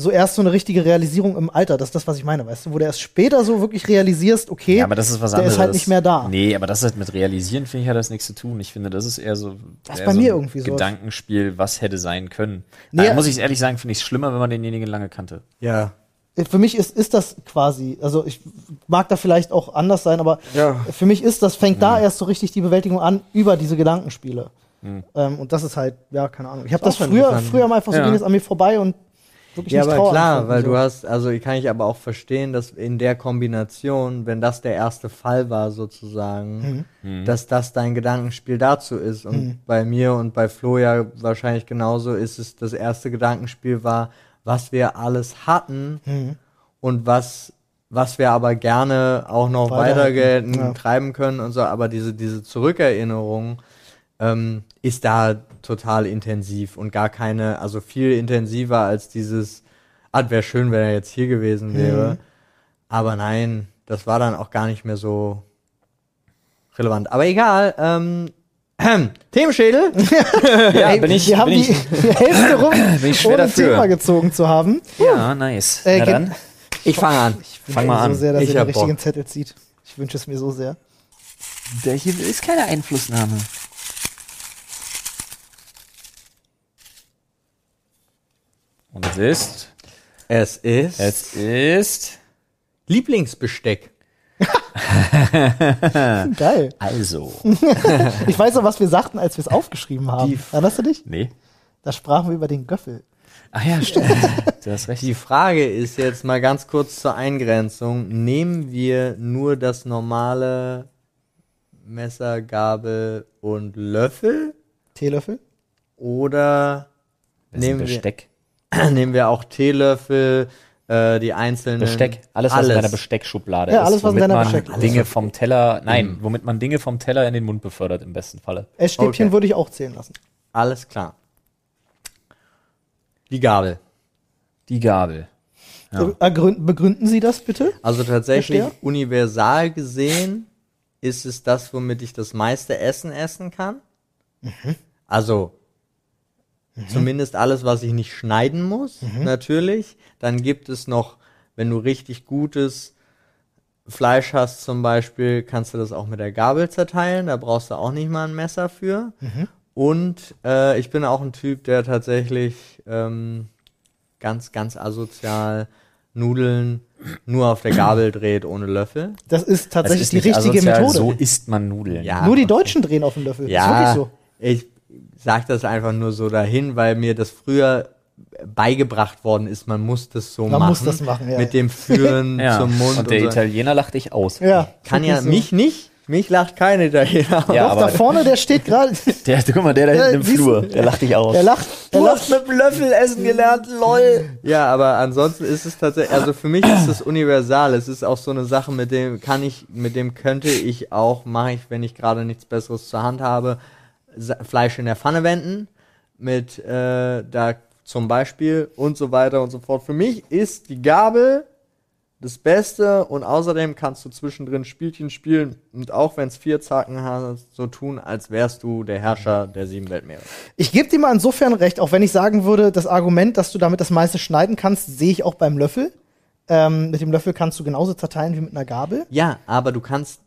so erst so eine richtige Realisierung im Alter. Das ist das, was ich meine, weißt du, wo du erst später so wirklich realisierst, okay, Ja, aber das ist was der anderes. ist halt nicht mehr da. Nee, aber das hat mit Realisieren, finde ich, hat das nichts zu tun. Ich finde, das ist eher so, Das ist eher bei so mir ein irgendwie so. Gedankenspiel, was hätte sein können. Nee, da muss ich ehrlich sagen, finde ich es schlimmer, wenn man denjenigen lange kannte. Ja. Für mich ist, ist das quasi, also ich mag da vielleicht auch anders sein, aber Ja. für mich ist das, fängt da erst so richtig die Bewältigung an über diese Gedankenspiele. Hm. Ähm, und das ist halt, ja, keine Ahnung. Ich habe Ist das auch früher, früher mal einfach so Ja. ging es an mir vorbei und wirklich Ja, nicht aber klar, weil so. du hast, also kann ich aber auch verstehen, dass in der Kombination, wenn das der erste Fall war sozusagen, Mhm. dass das dein Gedankenspiel dazu ist. Und bei mir und bei Flo ja wahrscheinlich genauso ist es, das erste Gedankenspiel war, was wir alles hatten Mhm. und was was wir aber gerne auch noch weiter ja. treiben können und so, aber diese, diese Zurückerinnerung ähm, ist da total intensiv und gar keine, also viel intensiver als dieses, ah, wäre schön, wenn er jetzt hier gewesen wäre. Mhm. Aber nein, das war dann auch gar nicht mehr so relevant. Aber egal, ähm, Themenschädel. Ja, bin ich, wir haben bin die, ich, Hälfte rum, bin ich schwer ohne dafür. Thema gezogen zu haben. ja, nice. Äh, Na dann, Ich fange an. Ich Fang mal mir an. so sehr, dass Ich ihr den richtigen Bock. Zettel zieht. Ich wünsche es mir so sehr. der hier ist keine Einflussnahme. Und es ist, Es ist es ist, Lieblingsbesteck. Geil. also, Ich weiß noch, was wir sagten, als wir es aufgeschrieben haben. Die- Erinnerst du dich? nee. Da sprachen wir über den Göffel. Ach ja, stimmt. Du hast recht. Die Frage ist jetzt mal ganz kurz zur Eingrenzung. Nehmen wir nur das normale Messer, Gabel und Löffel? Teelöffel? Oder nehmen wir, Besteck. nehmen wir auch Teelöffel, äh, die einzelnen... Besteck. Alles, was in deiner Besteckschublade Ja, ist. alles, was in deiner man Besteckschublade Dinge ist. vom Teller, nein, womit man Dinge vom Teller in den Mund befördert, im besten Falle. Essstäbchen Okay. würde ich auch zählen lassen. Alles klar. Die Gabel. Die Gabel. Ja. Ergründen, begründen Sie das bitte? Also tatsächlich Verstehe. universal gesehen ist es das, womit ich das meiste Essen essen kann. Also zumindest alles, was ich nicht schneiden muss, natürlich. Dann gibt es noch, wenn du richtig gutes Fleisch hast zum Beispiel, kannst du das auch mit der Gabel zerteilen. Da brauchst du auch nicht mal ein Messer für. Und äh, ich bin auch ein Typ, der tatsächlich ähm, ganz, ganz asozial Nudeln nur auf der Gabel dreht, ohne Löffel. Das ist Das tatsächlich ist die richtige asozial, Methode. So isst man Nudeln. Ja. Nur die. Deutschen drehen auf den Löffel. Ja, Ist wirklich so. ich sag das einfach nur so dahin, weil mir das früher beigebracht worden ist, man muss das so Man machen. muss das machen, ja, Mit dem Führen Ja. zum Mund. und der so. Italiener lacht dich aus. Ja. Kann ja, so. mich nicht. Mich lacht kein Italiener. aus. Ja, Doch, aber da vorne, der steht gerade. der, guck mal, der da hinten im du? Flur, der lacht dich aus. Der lacht. Der lacht. mit dem Löffel essen gelernt, lol. Ja, aber ansonsten ist es tatsächlich, also für mich ist es universal. Es ist auch so eine Sache, mit dem kann ich, mit dem könnte ich auch, mache ich, wenn ich gerade nichts Besseres zur Hand habe, Fleisch in der Pfanne wenden. Mit, äh, da zum Beispiel und so weiter und so fort. Für mich ist die Gabel das Beste und außerdem kannst du zwischendrin Spielchen spielen und auch wenn es vier Zacken hast, so tun, als wärst du der Herrscher der sieben Weltmeere. Ich gebe dir mal insofern recht, auch wenn ich sagen würde, das Argument, dass du damit das meiste schneiden kannst, sehe ich auch beim Löffel. Ähm, mit dem Löffel kannst du genauso zerteilen wie mit einer Gabel. Ja, aber du kannst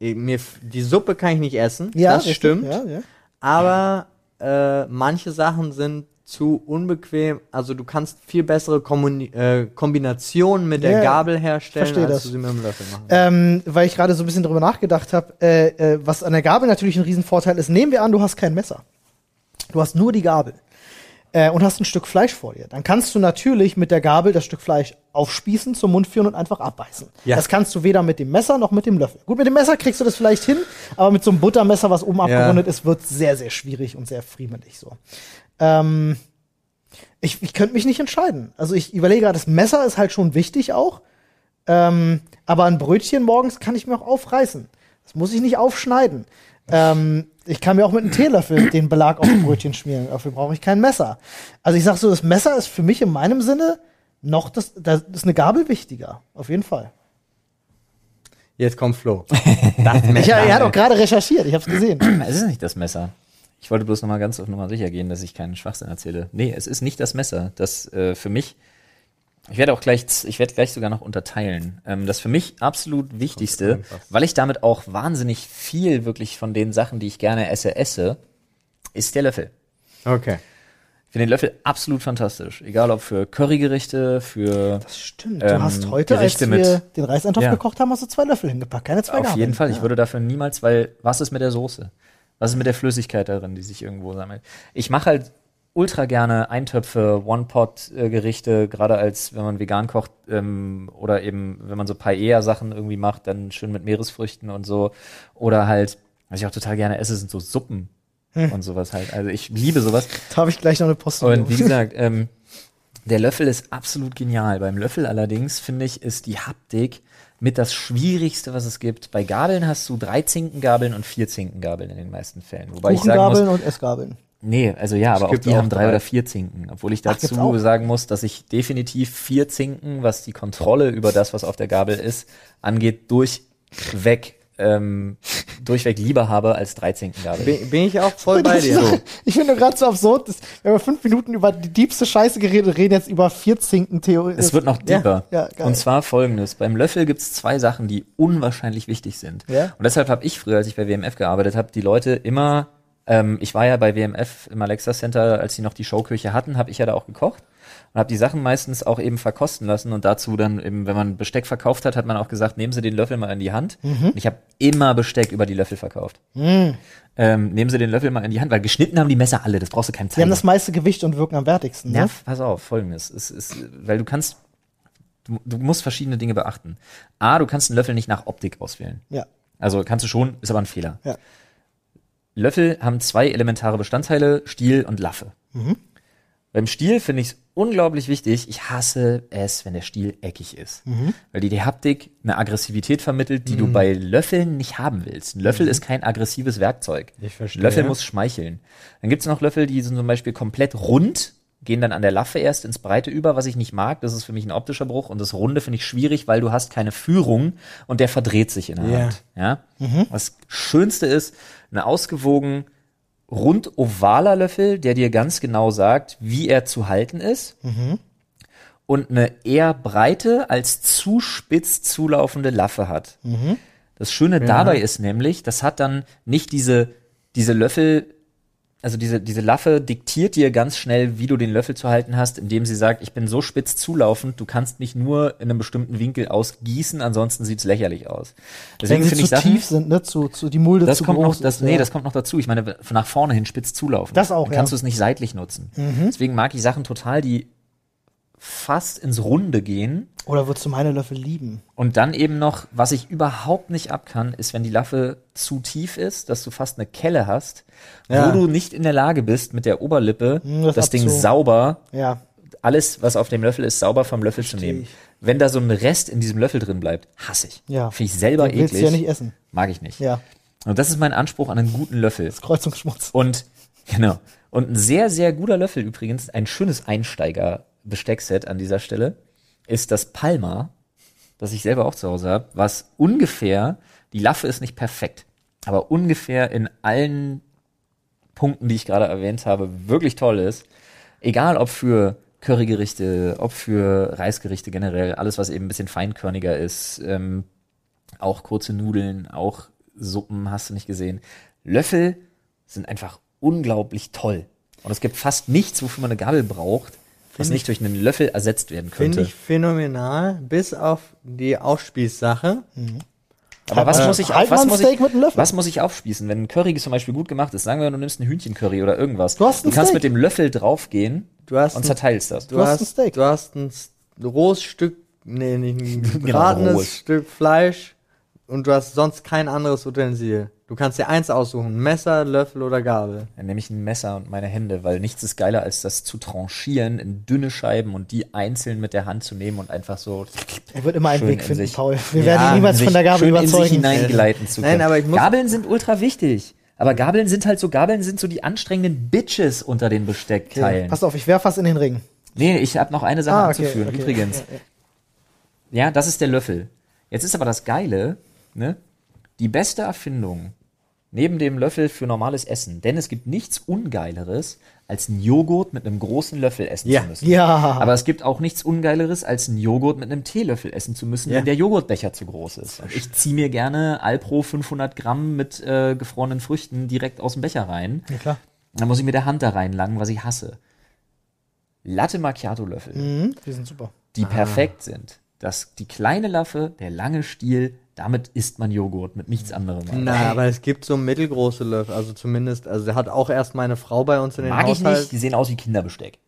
eh, mir die Suppe kann ich nicht essen, Ja, das richtig, stimmt. Ja, ja. Aber äh, manche Sachen sind zu unbequem. Also du kannst viel bessere Kommuni äh, Kombinationen mit der Ja, Gabel herstellen, als das. du sie mit dem Löffel machen. Ähm, weil ich gerade so ein bisschen drüber nachgedacht habe, äh, äh, was an der Gabel natürlich ein Riesenvorteil ist. Nehmen wir an, du hast kein Messer. Du hast nur die Gabel. Äh, und hast ein Stück Fleisch vor dir. Dann kannst du natürlich mit der Gabel das Stück Fleisch aufspießen, zum Mund führen und einfach abbeißen. Ja. Das kannst du weder mit dem Messer noch mit dem Löffel. Gut, mit dem Messer kriegst du das vielleicht hin, aber mit so einem Buttermesser, was oben abgerundet ist, wird sehr, sehr schwierig und sehr friemelig so. Ähm, ich, ich könnte mich nicht entscheiden. Also ich überlege gerade, das Messer ist halt schon wichtig auch. Ähm, aber ein Brötchen morgens kann ich mir auch aufreißen. Das muss ich nicht aufschneiden. Ähm, ich kann mir auch mit einem Teelöffel den Belag auf ein Brötchen schmieren. Dafür brauche ich kein Messer. Also ich sag so, das Messer ist für mich in meinem Sinne noch das, das ist eine Gabel wichtiger. Auf jeden Fall. Jetzt kommt Flo. Ich, er hat auch gerade recherchiert, ich habe es gesehen. Es ist nicht das Messer. Ich wollte bloß noch mal ganz auf Nummer sicher gehen, dass ich keinen Schwachsinn erzähle. Nee, es ist nicht das Messer. Das äh, für mich, ich werde auch gleich, ich werde gleich sogar noch unterteilen. Ähm, das für mich absolut Wichtigste, weil ich damit auch wahnsinnig viel wirklich von den Sachen, die ich gerne esse, esse, ist der Löffel. Okay. Ich finde den Löffel absolut fantastisch. Egal ob für Currygerichte, für Das stimmt. Du Ähm, hast heute, Gerichte als wir mit- den Reiseintopf Ja. gekocht haben, hast du zwei Löffel hingepackt, keine zwei Auf Gabeln. jeden Fall. Ich Ja. würde dafür niemals, weil was ist mit der Soße? Was ist mit der Flüssigkeit darin, die sich irgendwo sammelt? Ich mache halt ultra gerne Eintöpfe, One-Pot-Gerichte, gerade als wenn man vegan kocht ähm, oder eben wenn man so Paella-Sachen irgendwie macht, dann schön mit Meeresfrüchten und so. Oder halt, was ich auch total gerne esse, sind so Suppen und sowas halt. Also ich liebe sowas. Da habe ich gleich noch eine Post. Und wie gesagt, ähm, der Löffel ist absolut genial. Beim Löffel allerdings, finde ich, ist die Haptik mit das Schwierigste, was es gibt. Bei Gabeln hast du drei Zinkengabeln und vier Zinkengabeln in den meisten Fällen. Wobei ich sagen muss, und Essgabeln. Nee, also ja, aber auch die auch haben drei drei. oder vier Zinken. Obwohl ich Ach, gibt's dazu auch? sagen muss, dass ich definitiv vier Zinken, was die Kontrolle über das, was auf der Gabel ist, angeht, durchweg, ähm, durchweg lieber habe als drei Zinkengabeln. Bin, bin ich auch voll bei dir. So. Ich finde gerade so absurd, dass, wir haben fünf Minuten über die diebste Scheiße geredet, reden jetzt über vier Zinken Theorie. Es wird noch deeper. ja, geil. und zwar folgendes. Beim Löffel gibt es zwei Sachen, die unwahrscheinlich wichtig sind. Ja. Und deshalb habe ich früher, als ich bei WMF gearbeitet habe, die Leute immer, ähm, ich war ja bei WMF im Alexa Center, als sie noch die Showküche hatten, habe ich ja da auch gekocht und habe die Sachen meistens auch eben verkosten lassen und dazu dann eben, wenn man Besteck verkauft hat, hat man auch gesagt, nehmen Sie den Löffel mal in die Hand. Mhm. Und ich habe immer Besteck über die Löffel verkauft. Ähm, nehmen Sie den Löffel mal in die Hand, weil geschnitten haben die Messer alle, das brauchst du keinem Die zeigen. haben das meiste Gewicht und wirken am wertigsten. Ja, Ne? pass auf, folgendes. Es ist, weil du kannst, du, du musst verschiedene Dinge beachten. A, du kannst einen Löffel nicht nach Optik auswählen. Ja. Also kannst du schon, ist aber ein Fehler. Ja. Löffel haben zwei elementare Bestandteile, Stiel und Laffe. Mhm. Beim Stiel finde ich es unglaublich wichtig. Ich hasse es, wenn der Stiel eckig ist. Mhm. Weil die, die Haptik eine Aggressivität vermittelt, die du bei Löffeln nicht haben willst. Ein Löffel ist kein aggressives Werkzeug. Ich verstehe. Löffel muss schmeicheln. Dann gibt's noch Löffel, die sind zum Beispiel komplett rund, gehen dann an der Laffe erst ins Breite über, was ich nicht mag. Das ist für mich ein optischer Bruch. Und das Runde finde ich schwierig, weil du hast keine Führung und der verdreht sich in der Ja. Hand. Ja? Das Schönste ist, eine ausgewogen rund ovaler Löffel, der dir ganz genau sagt, wie er zu halten ist. Und eine eher breite als zu spitz zulaufende Laffe hat. Das Schöne dabei ist nämlich, das hat dann nicht diese, diese Löffel, also diese, diese Laffe diktiert dir ganz schnell, wie du den Löffel zu halten hast, indem sie sagt, ich bin so spitz zulaufend, du kannst mich nur in einem bestimmten Winkel ausgießen, ansonsten sieht's lächerlich aus. Deswegen finde ich Sachen, tief sind, ne? Zu, zu die Mulde das zu kommt groß noch, das, ist, nee, ja. das kommt noch dazu. Ich meine, nach vorne hin spitz zulaufen. Das auch, Dann kannst ja. Mhm. du es nicht seitlich nutzen. Deswegen mag ich Sachen total, die fast ins Runde gehen. Oder würdest du meine Löffel lieben? Und dann eben noch, was ich überhaupt nicht ab kann, ist, wenn die Laffe zu tief ist, dass du fast eine Kelle hast, Ja. wo du nicht in der Lage bist, mit der Oberlippe Hm, das das, Ding abzu- sauber, Ja. alles, was auf dem Löffel ist, sauber vom Löffel zu nehmen. Wenn da so ein Rest in diesem Löffel drin bleibt, hasse ich. Ja. Finde ich selber Den willst du eklig. ja nicht essen. Mag ich nicht. Ja. Und das ist mein Anspruch an einen guten Löffel. Kreuzungsschmutz. Und genau. Und ein sehr, sehr guter Löffel übrigens, ein schönes Einsteiger-Besteckset an dieser Stelle, ist das Palma, das ich selber auch zu Hause habe, was ungefähr, die Laffe ist nicht perfekt, aber ungefähr in allen Punkten, die ich gerade erwähnt habe, wirklich toll ist. Egal ob für Currygerichte, ob für Reisgerichte generell, alles was eben ein bisschen feinkörniger ist, ähm, auch kurze Nudeln, auch Suppen, hast du nicht gesehen. Löffel sind einfach unglaublich toll. Und es gibt fast nichts, wofür man eine Gabel braucht, was nicht durch einen Löffel ersetzt werden könnte. Finde ich phänomenal, bis auf die Aufspießsache. Aber was Äh, muss ich, halt was muss ich, was muss ich aufspießen? Wenn ein Curry zum Beispiel gut gemacht ist, sagen wir, du nimmst ein Hühnchencurry oder irgendwas. Du hast ein kannst Steak. mit dem Löffel draufgehen Du hast und zerteilst das. Du, Du hast hast ein Steak. Du hast ein rohes Stück, nee, nicht ein Genau, gebratenes rohes. Stück Fleisch und du hast sonst kein anderes Utensil. Du kannst dir eins aussuchen, Messer, Löffel oder Gabel. Dann nehme ich ein Messer und meine Hände, weil nichts ist geiler, als das zu tranchieren in dünne Scheiben und die einzeln mit der Hand zu nehmen und einfach so Er wird immer einen Weg in finden, sich. Paul. Wir Ja, werden ihn niemals sich- von der Gabel schön in sich überzeugen. hineingleiten zu Nein, können. aber ich muss- Gabeln sind ultra wichtig. Aber Gabeln sind halt so, Gabeln sind so die anstrengenden Bitches unter den Besteckteilen. Pass auf, ich werf was in den Ring. Nee, ich habe noch eine Sache Ah, okay, anzuführen. okay. Übrigens, Ja, ja. ja, das ist der Löffel. Jetzt ist aber das Geile, ne? Die beste Erfindung neben dem Löffel für normales Essen, denn es gibt nichts Ungeileres, als einen Joghurt mit einem großen Löffel essen Ja. zu müssen. Ja. Aber es gibt auch nichts Ungeileres, als einen Joghurt mit einem Teelöffel essen zu müssen, Ja. wenn der Joghurtbecher zu groß ist. Und ich ziehe mir gerne Alpro 500 Gramm mit äh, gefrorenen Früchten direkt aus dem Becher rein. Ja, klar. Dann muss ich mit der Hand da reinlangen, was ich hasse. Latte Macchiato Löffel Mhm, die sind super. die perfekt sind. Das, die kleine Laffe, der lange Stiel, damit isst man Joghurt mit nichts anderem. Na, aber es gibt so mittelgroße Löffel, also zumindest, also hat auch erst meine Frau bei uns in den Mag ich Haushalt. nicht, die sehen aus wie Kinderbesteck.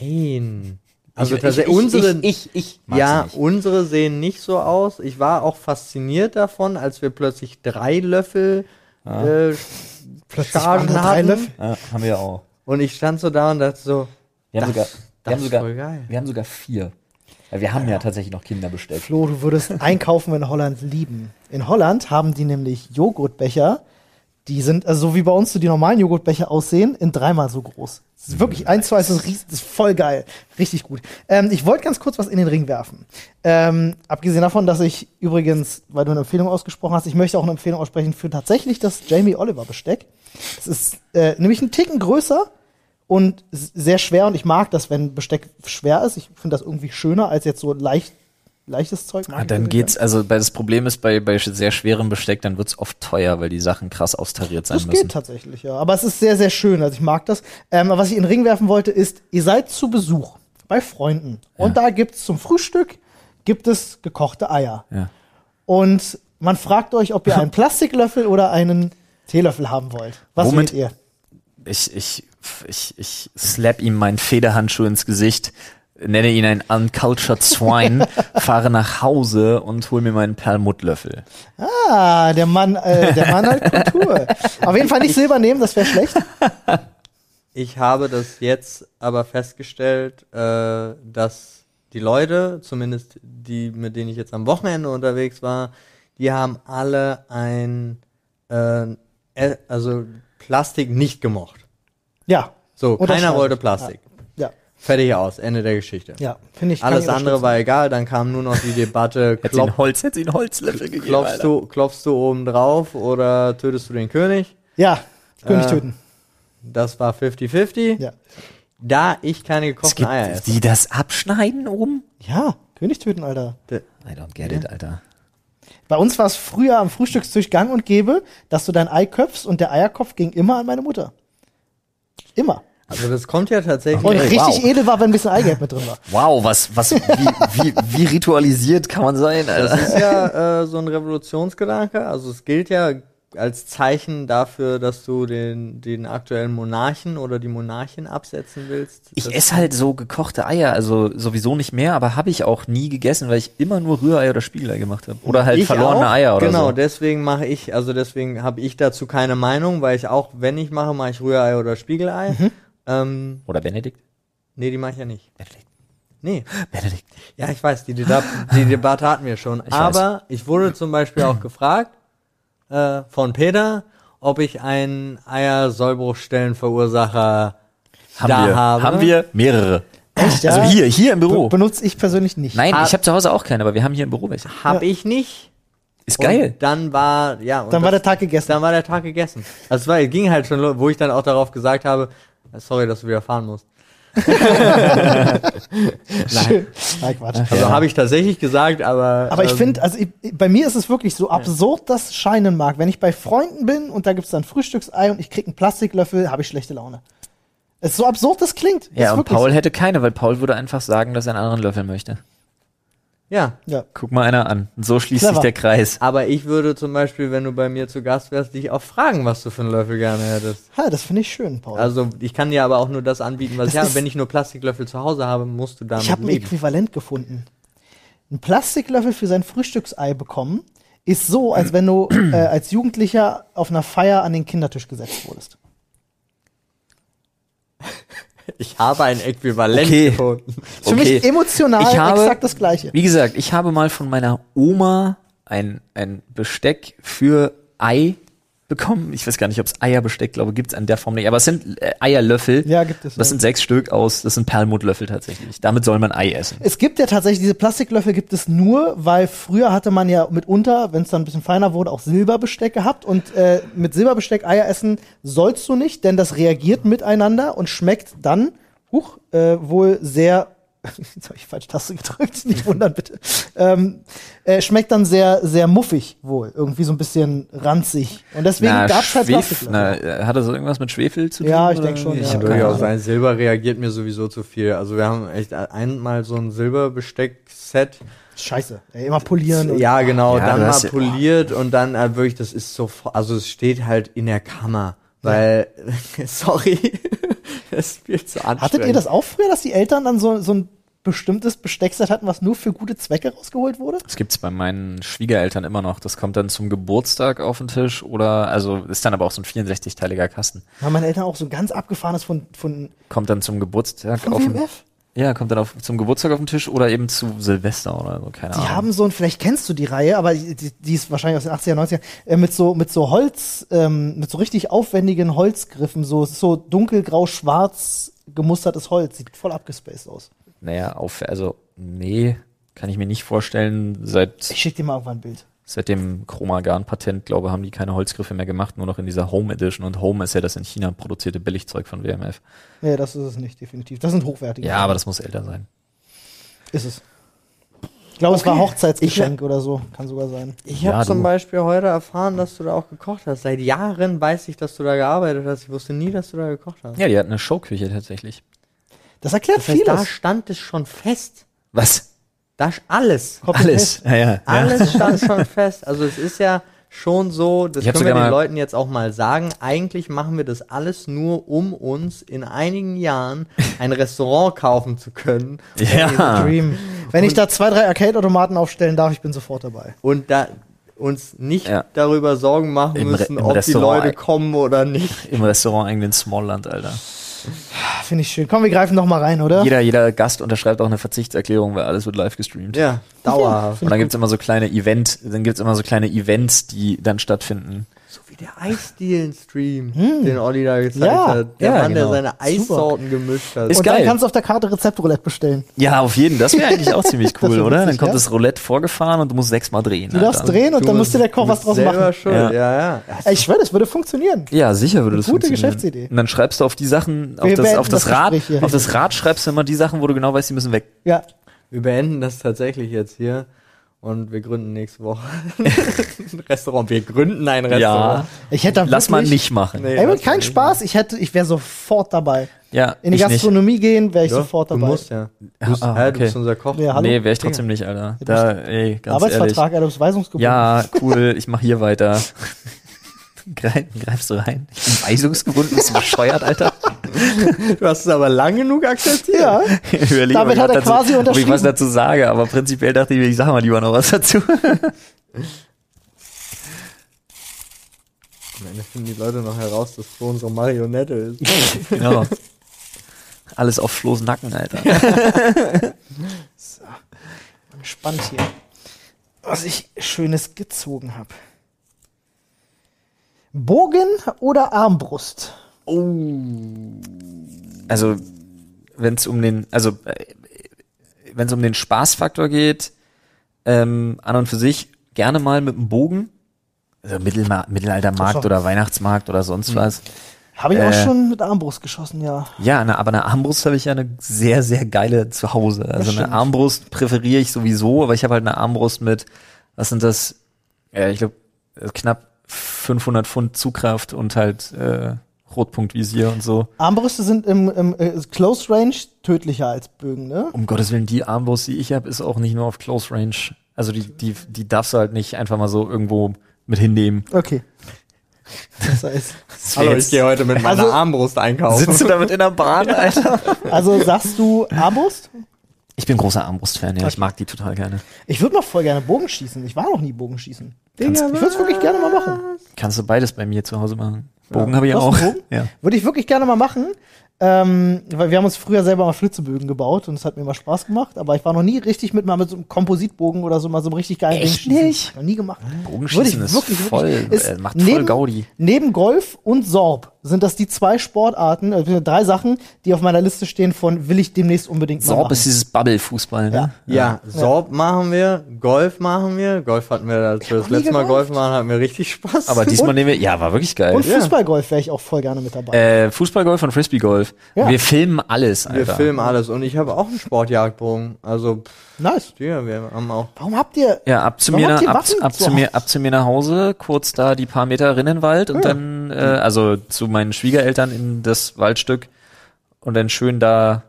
Nein. Also ich, tatsächlich, ich, unsere, ich, ich, ich ja, unsere sehen nicht so aus. Ich war auch fasziniert davon, als wir plötzlich drei Löffel äh, Plötzlich Chargen drei hatten. Löffel. Ja, haben wir auch. Und ich stand so da und dachte so, Wir haben Das- sogar, wir haben ist sogar, voll geil. wir haben sogar vier. Wir haben ja tatsächlich noch Kinderbesteck. Flo, du würdest einkaufen in Holland lieben. In Holland haben die nämlich Joghurtbecher, die sind, also so wie bei uns so die normalen Joghurtbecher aussehen, in dreimal so groß. Das ist wirklich eins zu ries- das ist voll geil. Richtig gut. Ähm, ich wollte ganz kurz was in den Ring werfen. Ähm, abgesehen davon, dass ich übrigens, weil du eine Empfehlung ausgesprochen hast, ich möchte auch eine Empfehlung aussprechen für tatsächlich das Jamie Oliver Besteck. Das ist äh, nämlich einen Ticken größer und sehr schwer und ich mag das, wenn Besteck schwer ist. Ich finde das irgendwie schöner als jetzt so leicht, leichtes Zeug. Ah, dann geht's, also bei das Problem ist, bei, bei sehr schwerem Besteck, dann wird's oft teuer, weil die Sachen krass austariert sein Das müssen. geht tatsächlich, ja. Aber es ist sehr, sehr schön. Also ich mag das. Ähm, aber was ich in den Ring werfen wollte, ist, ihr seid zu Besuch bei Freunden. Und da gibt's zum Frühstück gibt es gekochte Eier. Ja. Und man fragt euch, ob ihr einen Plastiklöffel oder einen Teelöffel haben wollt. Was Womit- wählt ihr? Ich, ich, ich, ich slap ihm meinen Federhandschuh ins Gesicht, nenne ihn ein uncultured swine, fahre nach Hause und hol mir meinen Perlmuttlöffel. Ah, der Mann, äh, der Mann hat Kultur. Auf jeden Fall nicht Silber nehmen, das wäre schlecht. ich habe das jetzt aber festgestellt, äh, dass die Leute, zumindest die, mit denen ich jetzt am Wochenende unterwegs war, die haben alle ein, äh, äh, also Plastik nicht gemocht. Ja. So, keiner Unterschreibe wollte. Plastik. Ja, Fertig aus, Ende der Geschichte. ja, finde ich. Alles ich andere war egal, dann kam nur noch die Debatte, Hätte sie klopf, einen Holz, hätte einen Holzlöffel gegeben. klopfst, Alter. du, klopfst du oben drauf oder tötest du den König? Ja, König Äh, töten. Das war 50-50. Ja. Da ich keine Es gekochten gibt Eier esse. die das abschneiden oben? Ja, König töten, Alter. I don't get it, Alter. Bei uns war es früher am Frühstückstisch gang und gäbe, dass du dein Ei köpfst und der Eierkopf ging immer an meine Mutter. Immer. Also das kommt ja tatsächlich. Und richtig wow. edel war, wenn ein bisschen Eigelb mit drin war. Wow, was, was, wie, wie, wie ritualisiert kann man sein, Alter? Das ist ja äh, so ein Revolutionsgedanke. Also es gilt ja als Zeichen dafür, dass du den, den aktuellen Monarchen oder die Monarchin absetzen willst. Ich esse halt so gekochte Eier, also sowieso nicht mehr, aber habe ich auch nie gegessen, weil ich immer nur Rührei oder Spiegelei gemacht habe. Oder halt Ich verlorene auch. Eier oder Genau, so. deswegen mache ich, also deswegen habe ich dazu keine Meinung, weil ich auch, wenn ich mache, mache ich Rührei oder Spiegelei. Mhm. Ähm, Oder Benedikt? nee, die mache ich ja nicht. Benedikt. Nee. Benedikt. Ja, ich weiß, die, Deba die Debatte hatten wir schon. Ich aber ich wurde zum Beispiel auch gefragt äh, von Peter, ob ich einen Eier-Sollbruchstellenverursacher Haben da wir. habe. Haben wir mehrere. Echt, Also hier, hier im Be Büro. benutze ich persönlich nicht. Nein, Ah. ich habe zu Hause auch keine, aber wir haben hier im Büro welche. Hab ich nicht. Ist geil. Und dann war, ja. und Dann war das- der Tag gegessen. Dann war der Tag gegessen. Also es war, ging halt schon, wo ich dann auch darauf gesagt habe, sorry, dass du wieder fahren musst. Schön. Nein, Quatsch. Also habe ich tatsächlich gesagt, aber. Aber ich ähm, finde, also ich, bei mir ist es wirklich so absurd, das scheinen mag. Wenn ich bei Freunden bin und da gibt's dann Frühstücksei und ich krieg einen Plastiklöffel, habe ich schlechte Laune. Es ist so absurd, das klingt. Ja, ist und Paul so. hätte keine, weil Paul würde einfach sagen, dass er einen anderen Löffel möchte. Ja. Ja. Guck mal einer an. Und so schließt Clever. sich der Kreis. Aber ich würde zum Beispiel, wenn du bei mir zu Gast wärst, dich auch fragen, was du für einen Löffel gerne hättest. Ha, das finde ich schön, Paul. Also ich kann dir aber auch nur das anbieten, was Das ich habe. Wenn ich nur Plastiklöffel zu Hause habe, musst du damit ich habe ein. Äquivalent gefunden. Ein Plastiklöffel für sein Frühstücksei bekommen ist so, als wenn du äh, als Jugendlicher auf einer Feier an den Kindertisch gesetzt wurdest. Ich habe ein Äquivalent Okay. gefunden. Ist für mich emotional Ich habe- exakt das Gleiche. Wie gesagt, ich habe mal von meiner Oma ein, ein Besteck für Ei bekommen. Ich weiß gar nicht, ob es Eierbesteck, glaube gibt's an der Form nicht. Aber es sind äh, Eierlöffel. Ja, gibt es, Das ja. sind sechs Stück aus, das sind Perlmuttlöffel tatsächlich. Damit soll man Ei essen. Es gibt ja tatsächlich, diese Plastiklöffel gibt es nur, weil früher hatte man ja mitunter, wenn es dann ein bisschen feiner wurde, auch Silberbesteck gehabt. Und äh, mit Silberbesteck Eier essen sollst du nicht, denn das reagiert miteinander und schmeckt dann, huch, äh, wohl sehr, jetzt habe ich die falsche Taste gedrückt, nicht wundern bitte, ähm, äh, schmeckt dann sehr, sehr muffig wohl, irgendwie so ein bisschen ranzig. Und deswegen Na, gab's halt Plastiklöffel. na, hat das irgendwas mit Schwefel zu tun? Ja, ich oder? denk schon, ja. hab Ja, Durchaus sein. Silber reagiert mir sowieso zu viel. Also wir haben echt einmal so ein Silberbesteck-Set. Scheiße, ey, immer polieren. und- Ja, genau. Ja, dann mal hast ja- poliert und dann äh, wirklich, das ist so, also es steht halt in der Kammer. Weil, sorry, das ist viel zu anstrengend. Hattet ihr das auch früher, dass die Eltern dann so, so ein bestimmtes Besteckset hatten, was nur für gute Zwecke rausgeholt wurde? Das gibt's bei meinen Schwiegereltern immer noch. Das kommt dann zum Geburtstag auf den Tisch oder, also ist dann aber auch so ein 64-teiliger Kasten. Haben meine Eltern auch so ganz abgefahrenes von, von, Kommt dann zum Geburtstag von auf den? Ja, kommt dann auf, zum Geburtstag auf den Tisch oder eben zu Silvester oder so, keine Die Ahnung. haben so ein, vielleicht kennst du die Reihe, aber die, die die ist wahrscheinlich aus den 80er, 90er, äh, mit so, mit so Holz, ähm, mit so richtig aufwendigen Holzgriffen, so, so dunkelgrau-schwarz gemustertes Holz, sieht voll abgespaced aus. Naja, auf, also, nee, kann ich mir nicht vorstellen. Seit, Ich schick dir mal irgendwann ein Bild. Seit dem Chromagan-Patent, glaube haben die keine Holzgriffe mehr gemacht, nur noch in dieser Home Edition. Und Home ist ja das in China produzierte Billigzeug von WMF. Nee, das ist es nicht, definitiv. Das sind hochwertige. Ja, aber das muss älter sein. Ist es. Ich glaube, es war Okay. Hochzeitsgeschenk oder so. Kann sogar sein. Ich Ja, habe zum. Beispiel heute erfahren, dass du da auch gekocht hast. Seit Jahren weiß ich, dass du da gearbeitet hast. Ich wusste nie, dass du da gekocht hast. Ja, die hatten eine Showküche tatsächlich. Das erklärt Das heißt, da vieles. stand es schon fest. Was? Da ist alles. Alles. Ja, ja. ja. Alles stand schon fest. Also es ist ja schon so, das können wir den Leuten jetzt auch mal sagen. Eigentlich machen wir das alles nur, um uns in einigen Jahren ein Restaurant kaufen zu können. Ja. Dream. Wenn ich da zwei, drei Arcade-Automaten aufstellen darf, ich bin sofort dabei. Und da uns nicht Ja. darüber Sorgen machen Im Re- müssen, im ob die Restaurant. Leute kommen oder nicht. Im Restaurant eigenen Smallland, Alter. Finde ich schön. Komm, wir greifen noch mal rein, oder? Jeder, jeder Gast unterschreibt auch eine Verzichtserklärung, weil alles wird live gestreamt. Ja, dauerhaft. Und dann gibt's immer so kleine Event, dann gibt's immer so kleine Events, die dann stattfinden. So wie der Eisdielen-Stream, den Olli da gezeigt Ja, hat. Der ja, Mann, der genau. seine Eissorten gemischt hat. Ist Und geil. dann kannst du auf der Karte Rezeptroulette bestellen. Ja, auf jeden. Das wäre eigentlich auch ziemlich cool, oder? witzig, Dann kommt ja. das Roulette vorgefahren und du musst sechsmal drehen. Du darfst Alter. drehen und dann musste der Koch was draus machen. Schuld. Ja. Ja, ja. Ich schwöre, das würde funktionieren. Ja, sicher würde das Gute funktionieren. Geschäftsidee. Und dann schreibst du auf die Sachen, auf Wir das, auf das das Rad, auf das Rad schreibst du immer die Sachen, wo du genau weißt, die müssen weg. Ja. Wir beenden das tatsächlich jetzt hier und wir gründen nächste Woche ein Restaurant. Wir gründen ein Restaurant. Ich hätte da Lass mal wirklich- nicht machen. Nee, Ey, kein. Spaß. Ich hätte, ich wäre sofort dabei. Ja, In die ich nicht. Gastronomie gehen, wäre ich Ja, sofort du dabei. musst ja. Du bist, Ah, hä, du okay. bist unser Koch. Ja, hallo? Nee, wäre ich trotzdem nicht, Alter. Da, ey, ganz Arbeitsvertrag, ehrlich. Adams Weisungsgebot. Ja, cool, ich mach hier weiter. Greif, greifst du rein? Ich bin weisungsgebunden, bist du bescheuert, Alter? Du hast es aber lang genug akzeptiert. Ja. Überlege, Damit ob hat ich er was quasi dazu, ob ich unterschrieben. was dazu sage, aber prinzipiell dachte ich mir, ich sage mal lieber noch was dazu. Am Ende finden die Leute noch heraus, dass Flo unsere Marionette ist. Genau. Alles auf Flo's Nacken, Alter. Spannend hier. Was ich Schönes gezogen habe. Bogen oder Armbrust? Also, wenn es um den, also wenn es um den Spaßfaktor geht, ähm, an und für sich gerne mal mit dem Bogen, also Mittelma Mittelaltermarkt oder Weihnachtsmarkt oder sonst was. Habe ich auch Äh. schon mit Armbrust geschossen, ja. Ja, eine, aber eine Armbrust habe ich ja eine sehr, sehr geile zu Hause. Also eine. Armbrust präferiere ich sowieso, aber ich habe halt eine Armbrust mit, was sind das? Ja, ich glaube, knapp 500 Pfund Zugkraft und halt äh, Rotpunktvisier und so. Armbrüste sind im, im äh, Close Range tödlicher als Bögen, ne? Um Gottes Willen, die Armbrust, die ich habe, ist auch nicht nur auf Close Range. Also die, die, die darfst du halt nicht einfach mal so irgendwo mit hinnehmen. Okay. Das heißt, Das Hallo, ich gehe heute mit meiner Also- Armbrust einkaufen. Sitzt du damit in der Bahn, Alter? also sagst du Armbrust? Ich bin großer Armbrust-Fan, ja. Ich mag die total gerne. Ich würde noch voll gerne Bogenschießen. Ich war noch nie Bogenschießen. Kannst- ich würde es wirklich gerne mal machen. Kannst du beides bei mir zu Hause machen. Bogen habe ich auch. Ja. Würde ich wirklich gerne mal machen. Ähm, weil wir haben uns früher selber mal Flitzebögen gebaut und es hat mir mal Spaß gemacht, aber ich war noch nie richtig mit mal mit so einem Kompositbogen oder so mal so einem richtig geilen Echt Ding nicht? Noch nie gemacht. Bogenschießen Würde ich ist wirklich, voll, wirklich- ist äh, macht voll Gaudi. Neben Golf und Sorb sind das die zwei Sportarten, äh, drei Sachen, die auf meiner Liste stehen von will ich demnächst unbedingt mal Sorb ist dieses Bubble-Fußball, ne? Ja, Sorb machen wir, Golf machen wir. Golf hatten wir, das nie letzte Mal Golf machen, hatten wir richtig Spaß. Aber diesmal nehmen wir, ja, war wirklich geil. und Fußballgolf wäre ich auch voll gerne mit dabei. Äh, Fußballgolf und Frisbeegolf. Ja. Wir filmen alles, wir Alter. filmen alles. Und ich habe auch einen Sportjagdbogen. Also, pff, nice. ja, wir haben auch. Warum habt ihr Ja, ab zu mir, nach, ab, ab, zu mir, Hause? ab zu mir nach Hause, kurz da die paar Meter Rinnenwald und Ja. dann, äh, also zu meinen Schwiegereltern in das Waldstück und dann schön da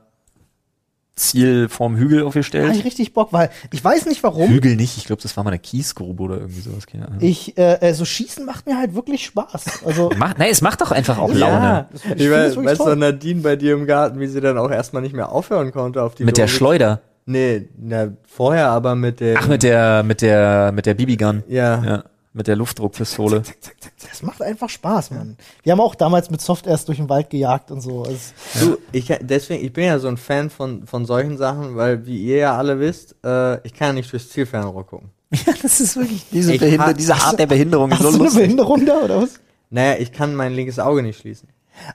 Ziel vorm Hügel hab aufgestellt. ich richtig Bock, weil ich weiß nicht warum. Hügel nicht, ich glaube, das war mal eine Kiesgrube oder irgendwie sowas. Keine Ahnung. Ich, äh, äh, so schießen macht mir halt wirklich Spaß. Also, Macht, nein, es macht doch einfach auch Ja. Laune. ich Ich das weiß, wirklich weißt du, toll. Nadine bei dir im Garten, wie sie dann auch erstmal nicht mehr aufhören konnte auf die Mit der Logik. Schleuder. Nee, na, vorher aber mit der. Ach, mit der, mit der, mit der BB-Gun. Ja. Ja, mit der Luftdruckpistole. Das macht einfach Spaß, Mann. Wir haben auch damals mit Soft erst durch den Wald gejagt und so. Also, Du, ich, deswegen, ich bin ja so ein Fan von, von solchen Sachen, weil, wie ihr ja alle wisst, äh, ich kann ja nicht durchs Zielfernrohr gucken. Ja, das ist wirklich, diese, hab- diese Art der Behinderung ist hast so du eine lustig. Behinderung da oder was? Naja, ich kann mein linkes Auge nicht schließen.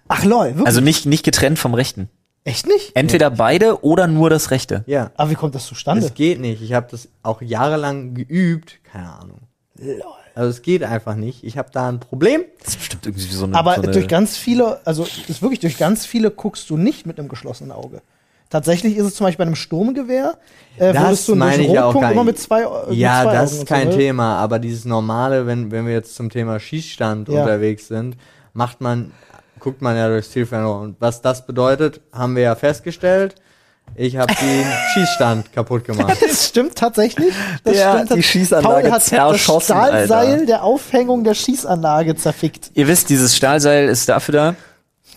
Ach lol, wirklich? Also nicht, nicht getrennt vom Rechten. Echt nicht? Entweder beide oder nur das Rechte. Ja. Aber wie kommt das zustande? Es geht nicht. Ich habe das auch jahrelang geübt. Keine Ahnung. Lol. Also es geht einfach nicht. Ich habe da ein Problem. Das ist bestimmt irgendwie so eine. Aber so eine durch ganz viele, also ist wirklich durch ganz viele guckst du nicht mit einem geschlossenen Auge. Tatsächlich ist es zum Beispiel bei einem Sturmgewehr, äh, Das würdest du meine ich auch immer mit zwei, äh, mit ja, zwei das Augen ist kein so, ne? Thema. Aber dieses normale, wenn, wenn wir jetzt zum Thema Schießstand Ja. unterwegs sind, macht man, guckt man ja durchs Zielfernrohr. Und was das bedeutet, haben wir ja festgestellt. Ich habe den Schießstand kaputt gemacht. Das stimmt tatsächlich. Das Ja, stimmt. die Schießanlage Paul hat das zerschossen, Stahlseil Alter. der Aufhängung der Schießanlage zerfickt. Ihr wisst, dieses Stahlseil ist dafür da.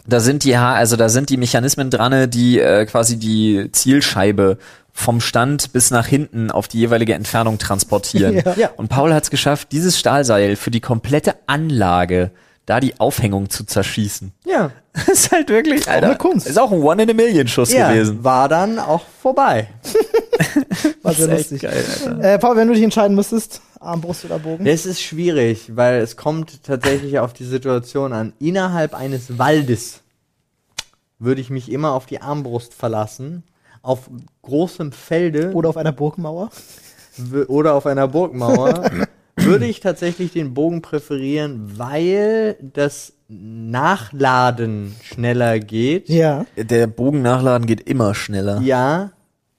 Da sind die, also da sind die Mechanismen dran, die äh, quasi die Zielscheibe vom Stand bis nach hinten auf die jeweilige Entfernung transportieren. Ja. Ja. Und Paul hat es geschafft, dieses Stahlseil für die komplette Anlage, da die Aufhängung zu zerschießen. ja. Das ist halt wirklich, Alter. eine Kunst. Ist auch ein One in a Million Schuss ja, gewesen. war dann auch vorbei. War sehr Das ist lustig. echt geil, Alter. Äh, Paul, wenn du dich entscheiden müsstest, Armbrust oder Bogen? Es ist schwierig, weil es kommt tatsächlich auf die Situation an. Innerhalb eines Waldes würde ich mich immer auf die Armbrust verlassen. Auf großem Felde Oder auf einer Burgmauer? oder auf einer Burgmauer würde ich tatsächlich den Bogen präferieren, weil das Nachladen schneller geht. Ja. Der Bogen nachladen geht immer schneller. Ja,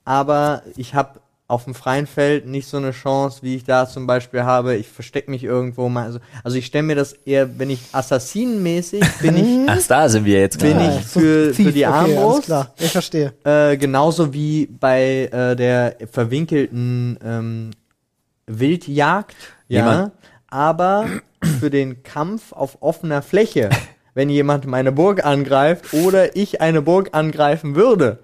aber ich habe auf dem freien Feld nicht so eine Chance, wie ich da zum Beispiel habe. Ich verstecke mich irgendwo mal. Also, also ich stelle mir das eher, wenn ich assassinenmäßig bin ich Ach, da sind wir jetzt Bin ich für- für die okay, Armbrust? klar. Ich verstehe. äh, genauso wie bei äh, der verwinkelten ähm, Wildjagd. Ja, Jemand- aber für den Kampf auf offener Fläche, wenn jemand meine Burg angreift oder ich eine Burg angreifen würde.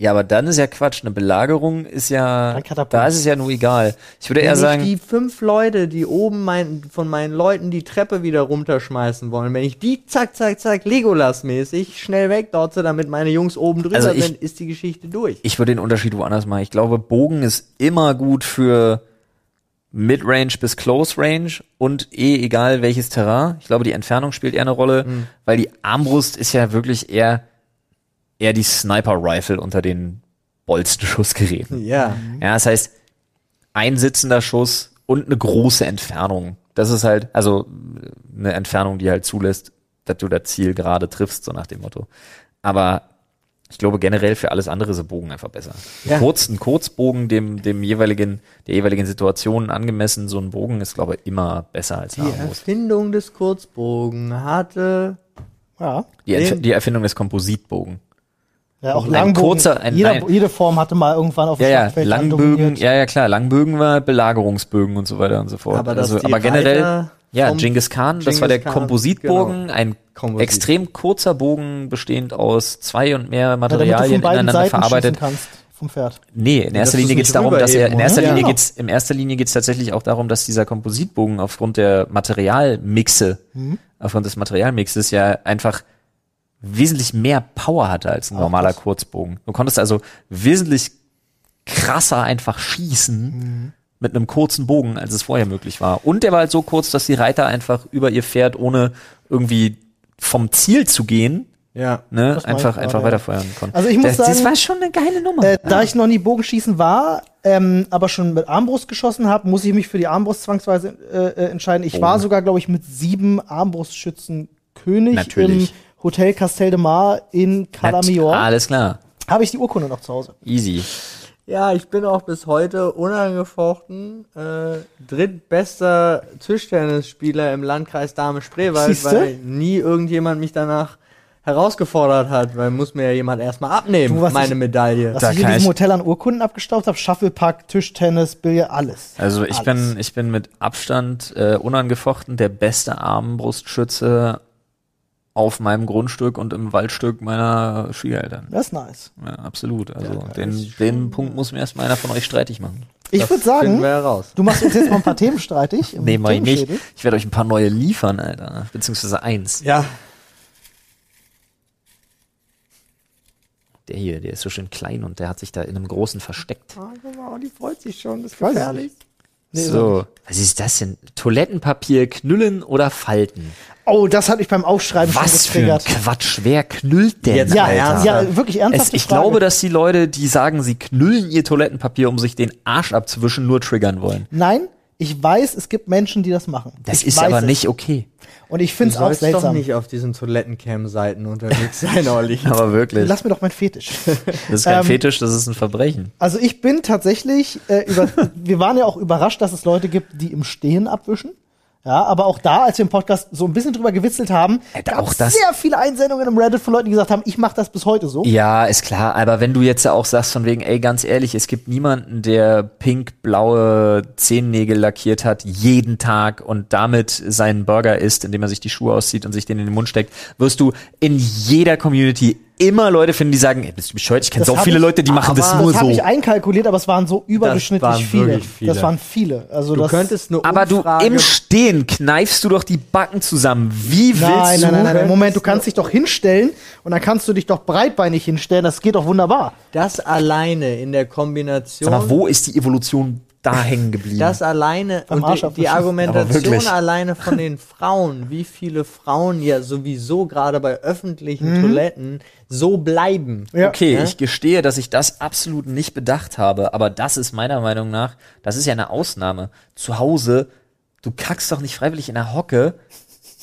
Ja, aber dann ist ja Quatsch. Eine Belagerung ist ja, da ist es ja nur egal. Ich würde eher Wenn ich sagen, die fünf Leute, die oben mein, von meinen Leuten die Treppe wieder runterschmeißen wollen, wenn ich die zack, zack, zack, Legolas-mäßig schnell wegdotze, damit meine Jungs oben drüber Also ich- sind, ist die Geschichte durch. ich würde den Unterschied woanders machen. Ich glaube, Bogen ist immer gut für Mid-Range bis Close Range und eh egal welches Terrain. Ich glaube, die Entfernung spielt eher eine Rolle, weil die Armbrust ist ja wirklich eher, eher die Sniper-Rifle unter den Bolzenschussgeräten. Ja. Ja, das heißt, ein sitzender Schuss und eine große Entfernung. Das ist halt, also eine Entfernung, die halt zulässt, dass du das Ziel gerade triffst, so nach dem Motto. Aber ich glaube generell für alles andere ist ein Bogen einfach besser. Ja. Ein, Kurz, ein Kurzbogen dem, dem jeweiligen, der jeweiligen Situation angemessen, so ein Bogen ist, glaube ich, immer besser als Die eine Armbrust. Erfindung des Kurzbogen hatte. Ja. Die, Erf die Erfindung des Kompositbogen. Ja, auch Ein Langbogen. kurzer- ein- Jeder, ein- jede Form hatte mal irgendwann auf dem Ja, ja, Langbögen, ja, ja, klar, Langbögen war Belagerungsbögen und so weiter und so fort. Aber also, die aber generell, ja, Genghis Khan, das war der Khan, Kompositbogen, genau. ein Komposit. extrem kurzer Bogen, bestehend aus zwei und mehr Ja, Materialien beiden ineinander Seiten verarbeitet. vom Pferd. Nee, in erster Linie geht's darum, dass er, in erster musst. Linie Ja. geht's, in erster Linie geht's tatsächlich auch darum, dass dieser Kompositbogen aufgrund der Materialmixe, Mhm. aufgrund des Materialmixes ja einfach wesentlich mehr Power hatte als ein normaler. Kurzbogen. Du konntest also wesentlich krasser einfach schießen Mhm. Mit einem kurzen Bogen, als es vorher möglich war. Und der war halt so kurz, dass die Reiter einfach über ihr Pferd, ohne irgendwie vom Ziel zu gehen, Ja. ne, Das einfach, einfach ja. weiterfeuern konnten. Also ich muss das, das sagen, war schon eine geile Nummer. Äh, Da ich noch nie Bogenschießen war, ähm, aber schon mit Armbrust geschossen habe, muss ich mich für die Armbrust zwangsweise äh, äh, entscheiden. Ich Oh. war sogar, glaube ich, mit sieben Armbrustschützen König Natürlich. im Hotel Castel de Mar in Calamior. Alles klar. Habe ich die Urkunde noch zu Hause. Easy. Ja, ich bin auch bis heute unangefochten äh, drittbester Tischtennisspieler im Landkreis Dahme-Spreewald, Siehste? weil nie irgendjemand mich danach herausgefordert hat, weil muss mir ja jemand erstmal abnehmen, Du, was meine ich- Medaille. Was Da ich in diesem Hotel an Urkunden abgestaubt habe, Shufflepack, Tischtennis, Billard, alles. Also ich Alles. bin, ich bin mit Abstand äh, unangefochten der beste Armbrustschütze auf meinem Grundstück und im Waldstück meiner Schwiegereltern. Das ist nice. Ja, absolut. Also Ja, den, den Punkt muss mir erstmal einer von euch streitig machen. Ich würde sagen, wir heraus. du machst uns jetzt mal ein paar Themen streitig. Nee, mach ich nicht. Ich werde euch ein paar neue liefern, Alter. Beziehungsweise eins. Ja, Der hier, der ist so schön klein und der hat sich da in einem großen versteckt. Ah, guck mal, die freut sich schon, das ist gefährlich. Nee, so. Was ist das denn? Toilettenpapier knüllen oder falten? Oh, das hat mich beim Aufschreiben Was schon für ein getriggert. Quatsch. Wer knüllt denn, Jetzt Ja, Alter? ja, wirklich ernsthaft. Es, ich glaube, dass die Leute, die sagen, sie knüllen ihr Toilettenpapier, um sich den Arsch abzuwischen, nur triggern wollen. Nein, ich weiß, es gibt Menschen, die das machen. Das ich ist aber es. nicht okay. Und ich Du finde es auch sollst doch seltsam. nicht auf diesen Toilettencam-Seiten unterwegs sein, Olli. Aber wirklich. Lass mir doch mein Fetisch. Das ist kein Ähm, Fetisch, das ist ein Verbrechen. Also ich bin tatsächlich, äh, über, wir waren ja auch überrascht, dass es Leute gibt, die im Stehen abwischen. Ja, aber auch da, als wir im Podcast so ein bisschen drüber gewitzelt haben, Äh, gab auch es sehr viele Einsendungen im Reddit von Leuten, die gesagt haben, ich mache das bis heute so. Ja, ist klar, aber wenn du jetzt auch sagst von wegen, ey, ganz ehrlich, es gibt niemanden, der pink-blaue Zehennägel lackiert hat, jeden Tag und damit seinen Burger isst, indem er sich die Schuhe auszieht und sich den in den Mund steckt, wirst du in jeder Community immer Leute finden, die sagen, ey, bist du bescheuert? Ich kenne Das so viele ich- Leute, die machen das nur Das habe so. ich einkalkuliert, aber es waren so überdurchschnittlich waren viele. viele. Das waren viele. Also Du das, könntest eine Aber du im Stehen kneifst du doch die Backen zusammen. Wie willst Nein, du? nein, nein, nein, nein. Moment, du kannst dich doch hinstellen und dann kannst du dich doch breitbeinig hinstellen. Das geht doch wunderbar. das alleine in der Kombination. Sag mal, wo ist die Evolution da hängen geblieben? Das alleine und die, die Argumentation alleine von den Frauen, wie viele Frauen ja sowieso gerade bei öffentlichen Mhm. Toiletten so bleiben. Ja. Okay, Ja? ich gestehe, dass ich das absolut nicht bedacht habe, aber das ist meiner Meinung nach, das ist ja eine Ausnahme. Zu Hause, du kackst doch nicht freiwillig in der Hocke,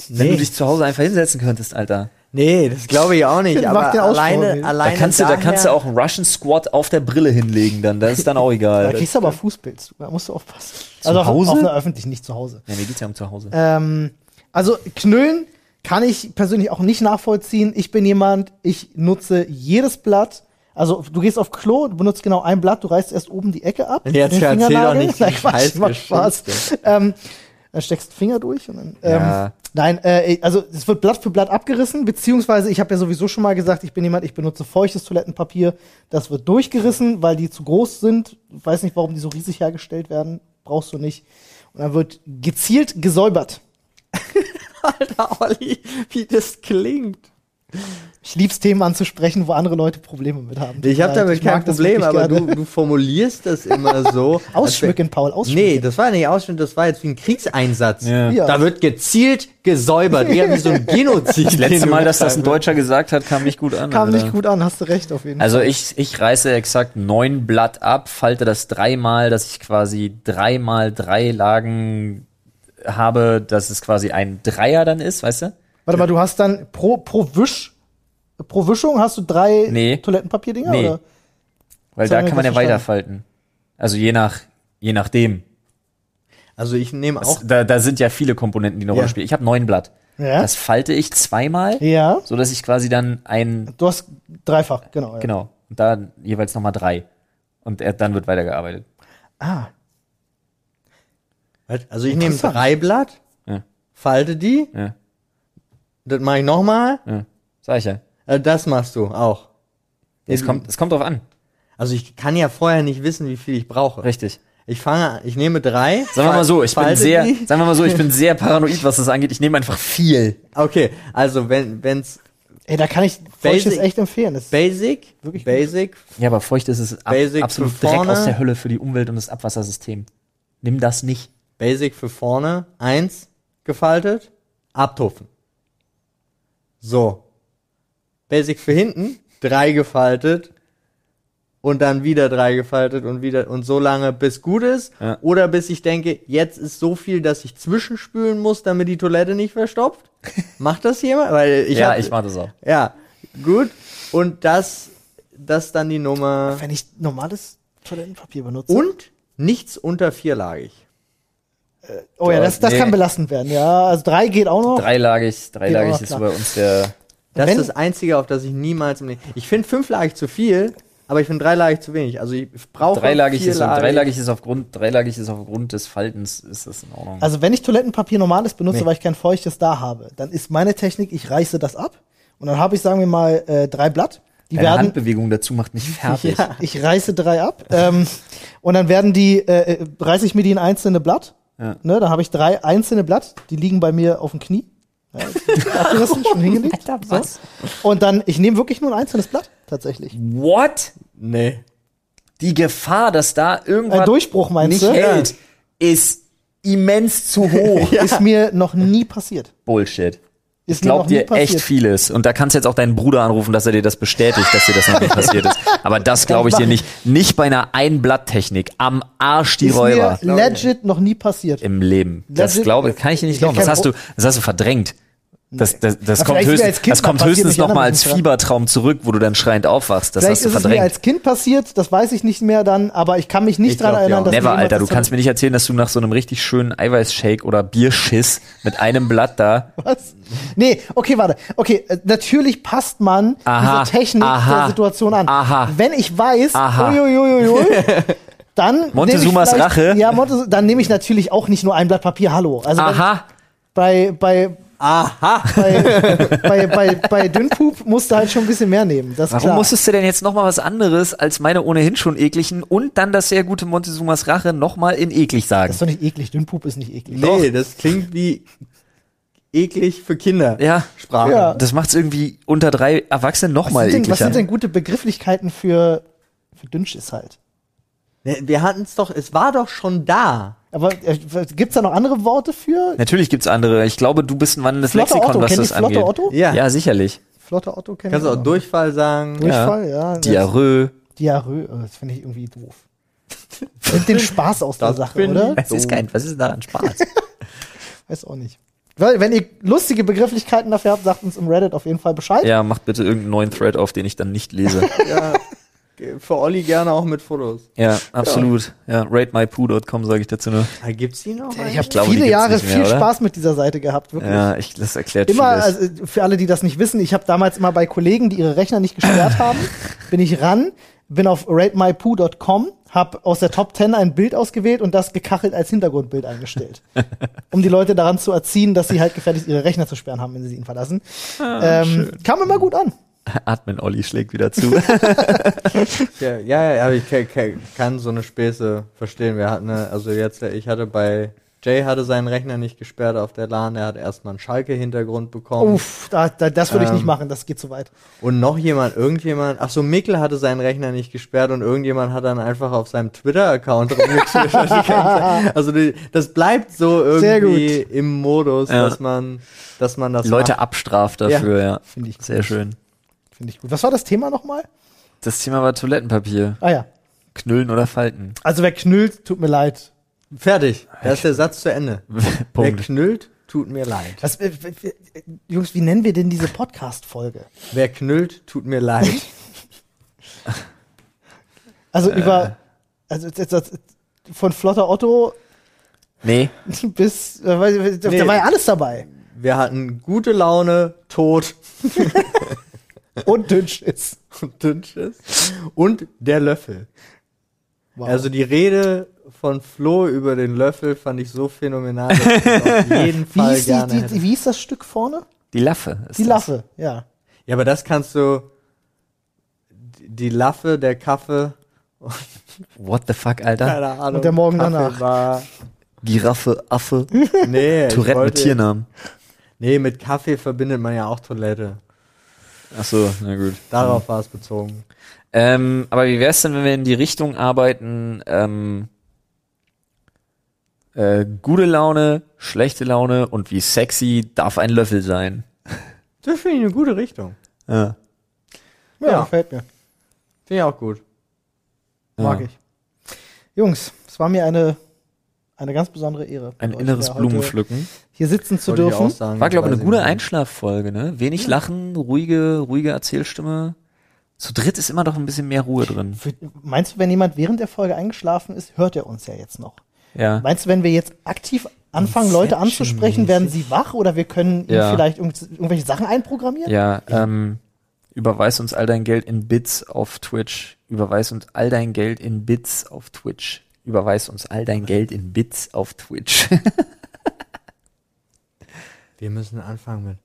wenn Nee. du dich zu Hause einfach hinsetzen könntest, Alter. Nee, das glaube ich auch nicht. Mach aber alleine, nicht. Da alleine kannst, du, da kannst du auch einen Russian Squat auf der Brille hinlegen, dann, das ist dann auch Da egal. kriegst du aber Fußpilz. Da musst du aufpassen. Zu also auf- Hause? Auf einer öffentlichen, nicht zu Hause. Ja, mir geht's ja um zu Hause. Ähm, also knüllen kann ich persönlich auch nicht nachvollziehen. Ich bin jemand, ich nutze jedes Blatt. Also du gehst auf Klo, du benutzt genau ein Blatt, du reißt erst oben die Ecke ab. Jetzt den erzähl doch Fingernagel. nicht, Nein, Quatsch, macht Spaß. Ähm, dann steckst Finger durch und dann, ähm, Ja. Nein, äh, also es wird Blatt für Blatt abgerissen, beziehungsweise ich habe ja sowieso schon mal gesagt, ich bin jemand, ich benutze feuchtes Toilettenpapier. Das wird durchgerissen, weil die zu groß sind. Ich weiß nicht, warum die so riesig hergestellt werden. Brauchst du nicht. Und dann wird gezielt gesäubert. Alter, Olli, wie das klingt. Ich lieb's Themen anzusprechen, wo andere Leute Probleme mit haben. Ich habe damit kein mag das Problem, aber du, du formulierst das immer so. Ausschmücken, Paul, ausschmücken. Nee, das war nicht ausschmücken, das war jetzt wie ein Kriegseinsatz. Ja. Ja. Da wird gezielt gesäubert, eher wie so ein Genozid. Das letzte Mal, dass das ein. Deutscher gesagt hat, kam nicht gut an. Kam Alter. nicht gut an, hast du recht auf jeden Also Fall. ich, ich reiße exakt neun Blatt ab, falte das dreimal, dass ich quasi dreimal drei Lagen habe, dass es quasi ein Dreier dann ist, weißt du? Warte mal, du hast dann pro, pro Wisch, pro Wischung hast du drei Nee. Toilettenpapierdinger? Nee. Oder? Weil da kann man ja das verstanden. weiterfalten. Also je nach, je nachdem. Also ich nehme auch. Es, da, da sind ja viele Komponenten, die eine Ja. Rolle spielen. Ich habe neun Blatt. Ja. Das falte ich zweimal, ja. so dass ich quasi dann ein, Du hast dreifach, genau. Ja. genau, und da jeweils nochmal drei. Und er, dann wird weitergearbeitet. Ah, Also ich nehme drei Blatt, Ja. falte die, Ja, das mache ich nochmal, ja. Sag ich ja. äh, das machst du auch. Es kommt, es kommt drauf an. Also ich kann ja vorher nicht wissen, wie viel ich brauche. Richtig. Ich fange, ich nehme drei. Sagen wir mal so, ich bin sehr, die. sagen wir mal so, ich bin sehr paranoid, was das angeht. Ich nehme einfach viel. Okay, also wenn wenn's ey, da kann ich Feuchtes echt empfehlen. Das Basic, Wirklich Basic, Ja, aber feucht ist es ab, Basic absolut für direkt vorne. aus der Hölle für die Umwelt und das Abwassersystem. Nimm das nicht. Basic für vorne, eins gefaltet, abtupfen. So. Basic für hinten, drei gefaltet und dann wieder drei gefaltet und wieder und so lange bis gut ist Ja. oder bis ich denke, jetzt ist so viel, dass ich zwischenspülen muss, damit die Toilette nicht verstopft. Macht das jemand? Weil ich ja, hab, ich mach das auch. Ja, gut. Und das das dann die Nummer wenn ich normales Toilettenpapier benutze. und nichts unter vierlagig. Oh ja, das, das Nee. kann belastend werden. Ja, also drei geht auch noch. Dreilagig, dreilagig noch ist klar. bei uns der. Das Wenn- ist das Einzige, auf das ich niemals im Leben. Ich finde fünflagig zu viel, aber ich finde dreilagig zu wenig. Also ich brauche Dreilagig ist, dreilagig ist aufgrund, dreilagig ist aufgrund des Faltens, ist das in Ordnung. Also wenn ich Toilettenpapier normales benutze, Nee. weil ich kein feuchtes da habe, dann ist meine Technik, ich reiße das ab und dann habe ich, sagen wir mal, äh, drei Blatt. Die Deine werden, Handbewegung dazu macht mich fertig. Ja. ich reiße drei ab ähm, und dann werden die, äh, äh, reiße ich mir die in einzelne Blatt. Ja. Ne, dann habe ich drei einzelne Blatt, die liegen bei mir auf dem Knie. Ja, abgerissen, schon hingelegt. So. Und dann, ich nehme wirklich nur ein einzelnes Blatt, tatsächlich. What? Nee. Die Gefahr, dass da irgendwas Ein Durchbruch meinst nicht du? hält, ist immens zu hoch. Ist mir noch nie passiert. Bullshit. Ist Ich nie dir echt vieles. Und da kannst du jetzt auch deinen Bruder anrufen, dass er dir das bestätigt, dass dir das noch nicht passiert ist. Aber das glaube ich dir nicht. Nicht bei einer Einblatttechnik. Am Arsch die Ist Räuber. mir legit noch nie passiert. Im Leben. Das Legit- glaube kann ich dir nicht Ich glauben. Das hast du, das hast du verdrängt. Das, das, das Ja, kommt, höchstens, das kommt höchstens ich noch erinnere mal mich als. Fiebertraum zurück, wo du dann schreiend aufwachst. Das Vielleicht hast du ist es mir verdrängt. als Kind passiert, das weiß ich nicht mehr dann, aber ich kann mich nicht Ich dran glaub dir erinnern, auch. dass Never, Alter. Du kannst mir nicht erzählen, dass du nach so einem richtig schönen Eiweißshake oder Bierschiss mit einem Blatt da. Was? Nee, okay, warte. Okay, äh, natürlich passt man Aha, dieser Technik aha, der Situation an. aha. Wenn ich weiß, Aha. uiuiuiui, dann Montezumas Rache? Ja, Monte, dann nehme ich natürlich auch nicht nur ein Blatt Papier. Hallo. Also Aha. bei bei Aha. bei, bei, bei, bei Dünnpup musst du halt schon ein bisschen mehr nehmen. Das Warum klar. musstest du denn jetzt noch mal was anderes als meine ohnehin schon ekligen und dann das sehr gute Montezumas Rache noch mal in eklig das sagen? ist doch nicht eklig. Dünnpup ist nicht eklig. Nee, das klingt wie eklig für Kinder. Ja. Sprache. Ja. Das macht's irgendwie unter drei Erwachsenen noch Was mal sind, denn, was sind denn gute Begrifflichkeiten für, für Dünnschiss halt? Nee, Wir hatten es doch, es war doch schon da. Aber äh, gibt's da noch andere Worte für? Natürlich gibt's andere. Ich glaube, du bist ein wandelndes Flotter Lexikon, Otto, was kennt das ihr Flotter angeht. Otto? Ja. Ja, sicherlich. Flotter Otto kennt Kannst du auch Durchfall sagen. Durchfall, ja. das- Diarrhoe. Diarrhoe, oh, das finde ich irgendwie doof. Nimmt den Spaß aus der Das Sache, bin oder? Es ist kein, was ist daran Spaß? Weiß auch nicht. Weil, wenn ihr lustige Begrifflichkeiten dafür habt, sagt uns im Reddit auf jeden Fall Bescheid. ja, macht bitte irgendeinen neuen Thread auf, den ich dann nicht lese. Ja. Für Olli gerne auch mit Fotos. Ja, absolut. Ja, ratemypoo.com sage ich dazu nur. Ah, gibt's die noch? Ich habe viele Jahre mehr, viel oder? Spaß mit dieser Seite gehabt, wirklich. Ja, ich, das erklärt Immer, vieles. also für alle, die das nicht wissen, ich habe damals immer bei Kollegen, die ihre Rechner nicht gesperrt haben, bin ich ran, bin auf ratemypoo.com, habe aus der Top 10 ein Bild ausgewählt und das gekachelt als Hintergrundbild eingestellt. um die Leute daran zu erziehen, dass sie halt gefährlich ihre Rechner zu sperren haben, wenn sie ihn verlassen. ähm, kam immer gut an. Admin Olli schlägt wieder zu. Ja, ja, ja, aber ich kann, kann, kann so eine Späße verstehen. Wir hatten, eine, also jetzt, ich hatte bei Jay hatte seinen Rechner nicht gesperrt auf der LAN, er hat erstmal einen Schalke-Hintergrund bekommen. Uff, da, da, das würde ich nicht Ähm, machen, das geht zu weit. Und noch jemand, irgendjemand, ach so, Mikkel hatte seinen Rechner nicht gesperrt und irgendjemand hat dann einfach auf seinem Twitter-Account Zeit. also die, das bleibt so Sehr irgendwie im Modus, Ja. dass man, dass man das Leute macht. abstraft dafür, ja. Finde ich Sehr gut. schön. Finde ich gut. Was war das Thema nochmal? Das Thema war Toilettenpapier. Ah ja. Knüllen oder falten. Also wer knüllt, tut mir leid. Fertig. Da ist der Satz zu Ende. Wer knüllt, tut mir leid. Was, äh, Jungs, wie nennen wir denn diese Podcast-Folge? Wer knüllt, tut mir leid. Also Äh. über, also von Flotter Otto Nee. bis, äh, weil- da war ja alles dabei. Wir hatten gute Laune, Tod Und Dünnschiss. und Dünnschiss und der Löffel. Wow. Also die Rede von Flo über den Löffel fand ich so phänomenal, dass ich auf jeden wie, Fall hieß gerne die, die, wie hieß das Stück vorne? Die Laffe. Ist Die das. Laffe, ja. Ja, aber das kannst du die Laffe, der Kaffee, What the fuck, Alter? keine Ahnung. Und der Morgen Kaffee danach. War, Giraffe, Affe, nee, ich Tourette mit wollte- Tiernamen. Nee, mit Kaffee verbindet man ja auch Toilette. Ach so, na gut. Darauf war es bezogen. Ähm, aber wie wär's denn, wenn wir in die Richtung arbeiten, ähm, äh, gute Laune, schlechte Laune und wie sexy darf ein Löffel sein? Das finde ich eine gute Richtung. Ja. Ja, Ja. gefällt mir. Finde ich auch gut. Mag Ja. ich. Jungs, es war mir eine, eine ganz besondere Ehre. Ein inneres Blumenpflücken. Hier sitzen zu Wollte ich dürfen. sagen. War, glaube ich, eine gute. Einschlaffolge, ne? Wenig Lachen, ruhige, ruhige Erzählstimme. Zu dritt ist immer doch ein bisschen mehr Ruhe drin. Für, meinst du, wenn jemand während der Folge eingeschlafen ist, hört er uns ja jetzt noch? Ja. Meinst du, wenn wir jetzt aktiv anfangen, Leute anzusprechen, werden sie wach oder wir können ihnen Ja. vielleicht irgend- irgendwelche Sachen einprogrammieren? Ja, ähm, überweis uns all dein Geld in Bits auf Twitch. Überweis uns all dein Geld in Bits auf Twitch. Überweis uns all dein Geld in Bits auf Twitch. Wir müssen anfangen mit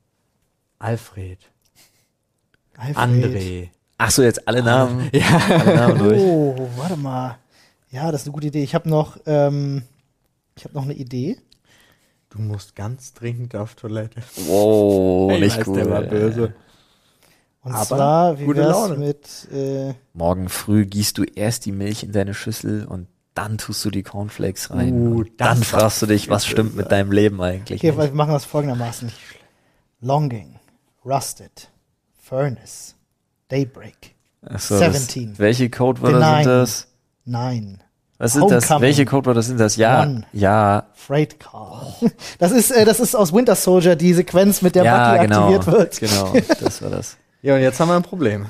Alfred, Alfred. André. Ach so, jetzt alle Namen. Ja. Alle Namen durch. Oh, warte mal. Ja, das ist eine gute Idee. Ich habe noch, ähm, ich habe noch eine Idee. Du musst ganz dringend auf Toilette. Wow, Ich nicht weiß, gut. Der war böse. Und Aber zwar, wie gute wär's Laune. mit, äh, Morgen früh gießt du erst die Milch in deine Schüssel und dann tust du die Cornflakes rein. Uh, das dann fragst du dich, was stimmt mit deinem Leben eigentlich? okay, wir machen das folgendermaßen. Longing, Rusted, Furnace, Daybreak, so, das- 17. Welche Codewörter sind das? Nine, Was sind das? Welche Codewörter sind das? Ja, One. ja, Freight Car. Das ist, äh, das ist aus Winter Soldier, die Sequenz, mit der ja, Bucky genau. aktiviert wird. Genau, das war das. Ja, und jetzt haben wir ein Problem.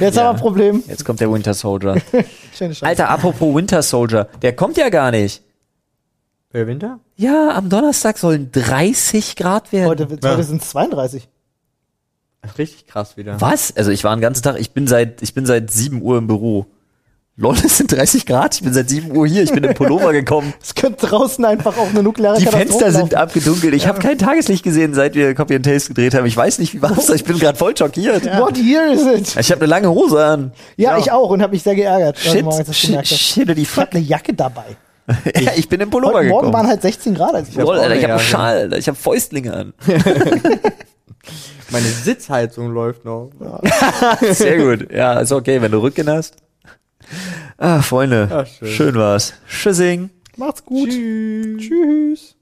Jetzt Ja. haben wir ein Problem. Jetzt kommt der Winter Soldier. Alter, apropos Winter Soldier, der kommt ja gar nicht. Wer Winter? Ja, am Donnerstag sollen 30 Grad werden. Heute, heute sind es 32. Richtig krass wieder. Was? Also ich war den ganzen Tag, ich bin seit, ich bin seit 7 Uhr im Büro. Lol, es sind 30 Grad, ich bin seit 7 Uhr hier, ich bin im Pullover gekommen. Es könnte draußen einfach auch eine nukleare Die Fenster sind laufen. abgedunkelt. Ich habe kein Tageslicht gesehen, seit wir Copy and Paste gedreht haben. Ich weiß nicht, wie war's. Ich bin gerade voll schockiert. What year is it? Ich habe eine lange Hose an. Ja, Ja. ich auch und habe mich sehr geärgert. Shit, ich shit, gemerkt habe. shit, die Ich Fuck. habe eine Jacke dabei. Ja, ich bin im Pullover Heute Morgen gekommen. waren halt 16 Grad. Als ich hab Lol, Alter, ich habe einen. Schal, Alter, ich habe Fäustlinge an. Meine Sitzheizung läuft noch. Sehr gut. Ja, ist okay, wenn du Rücken hast. Ah, Freunde, Ach, schön. schön war's. Tschüssing. Macht's gut. Tschüss. Tschüss.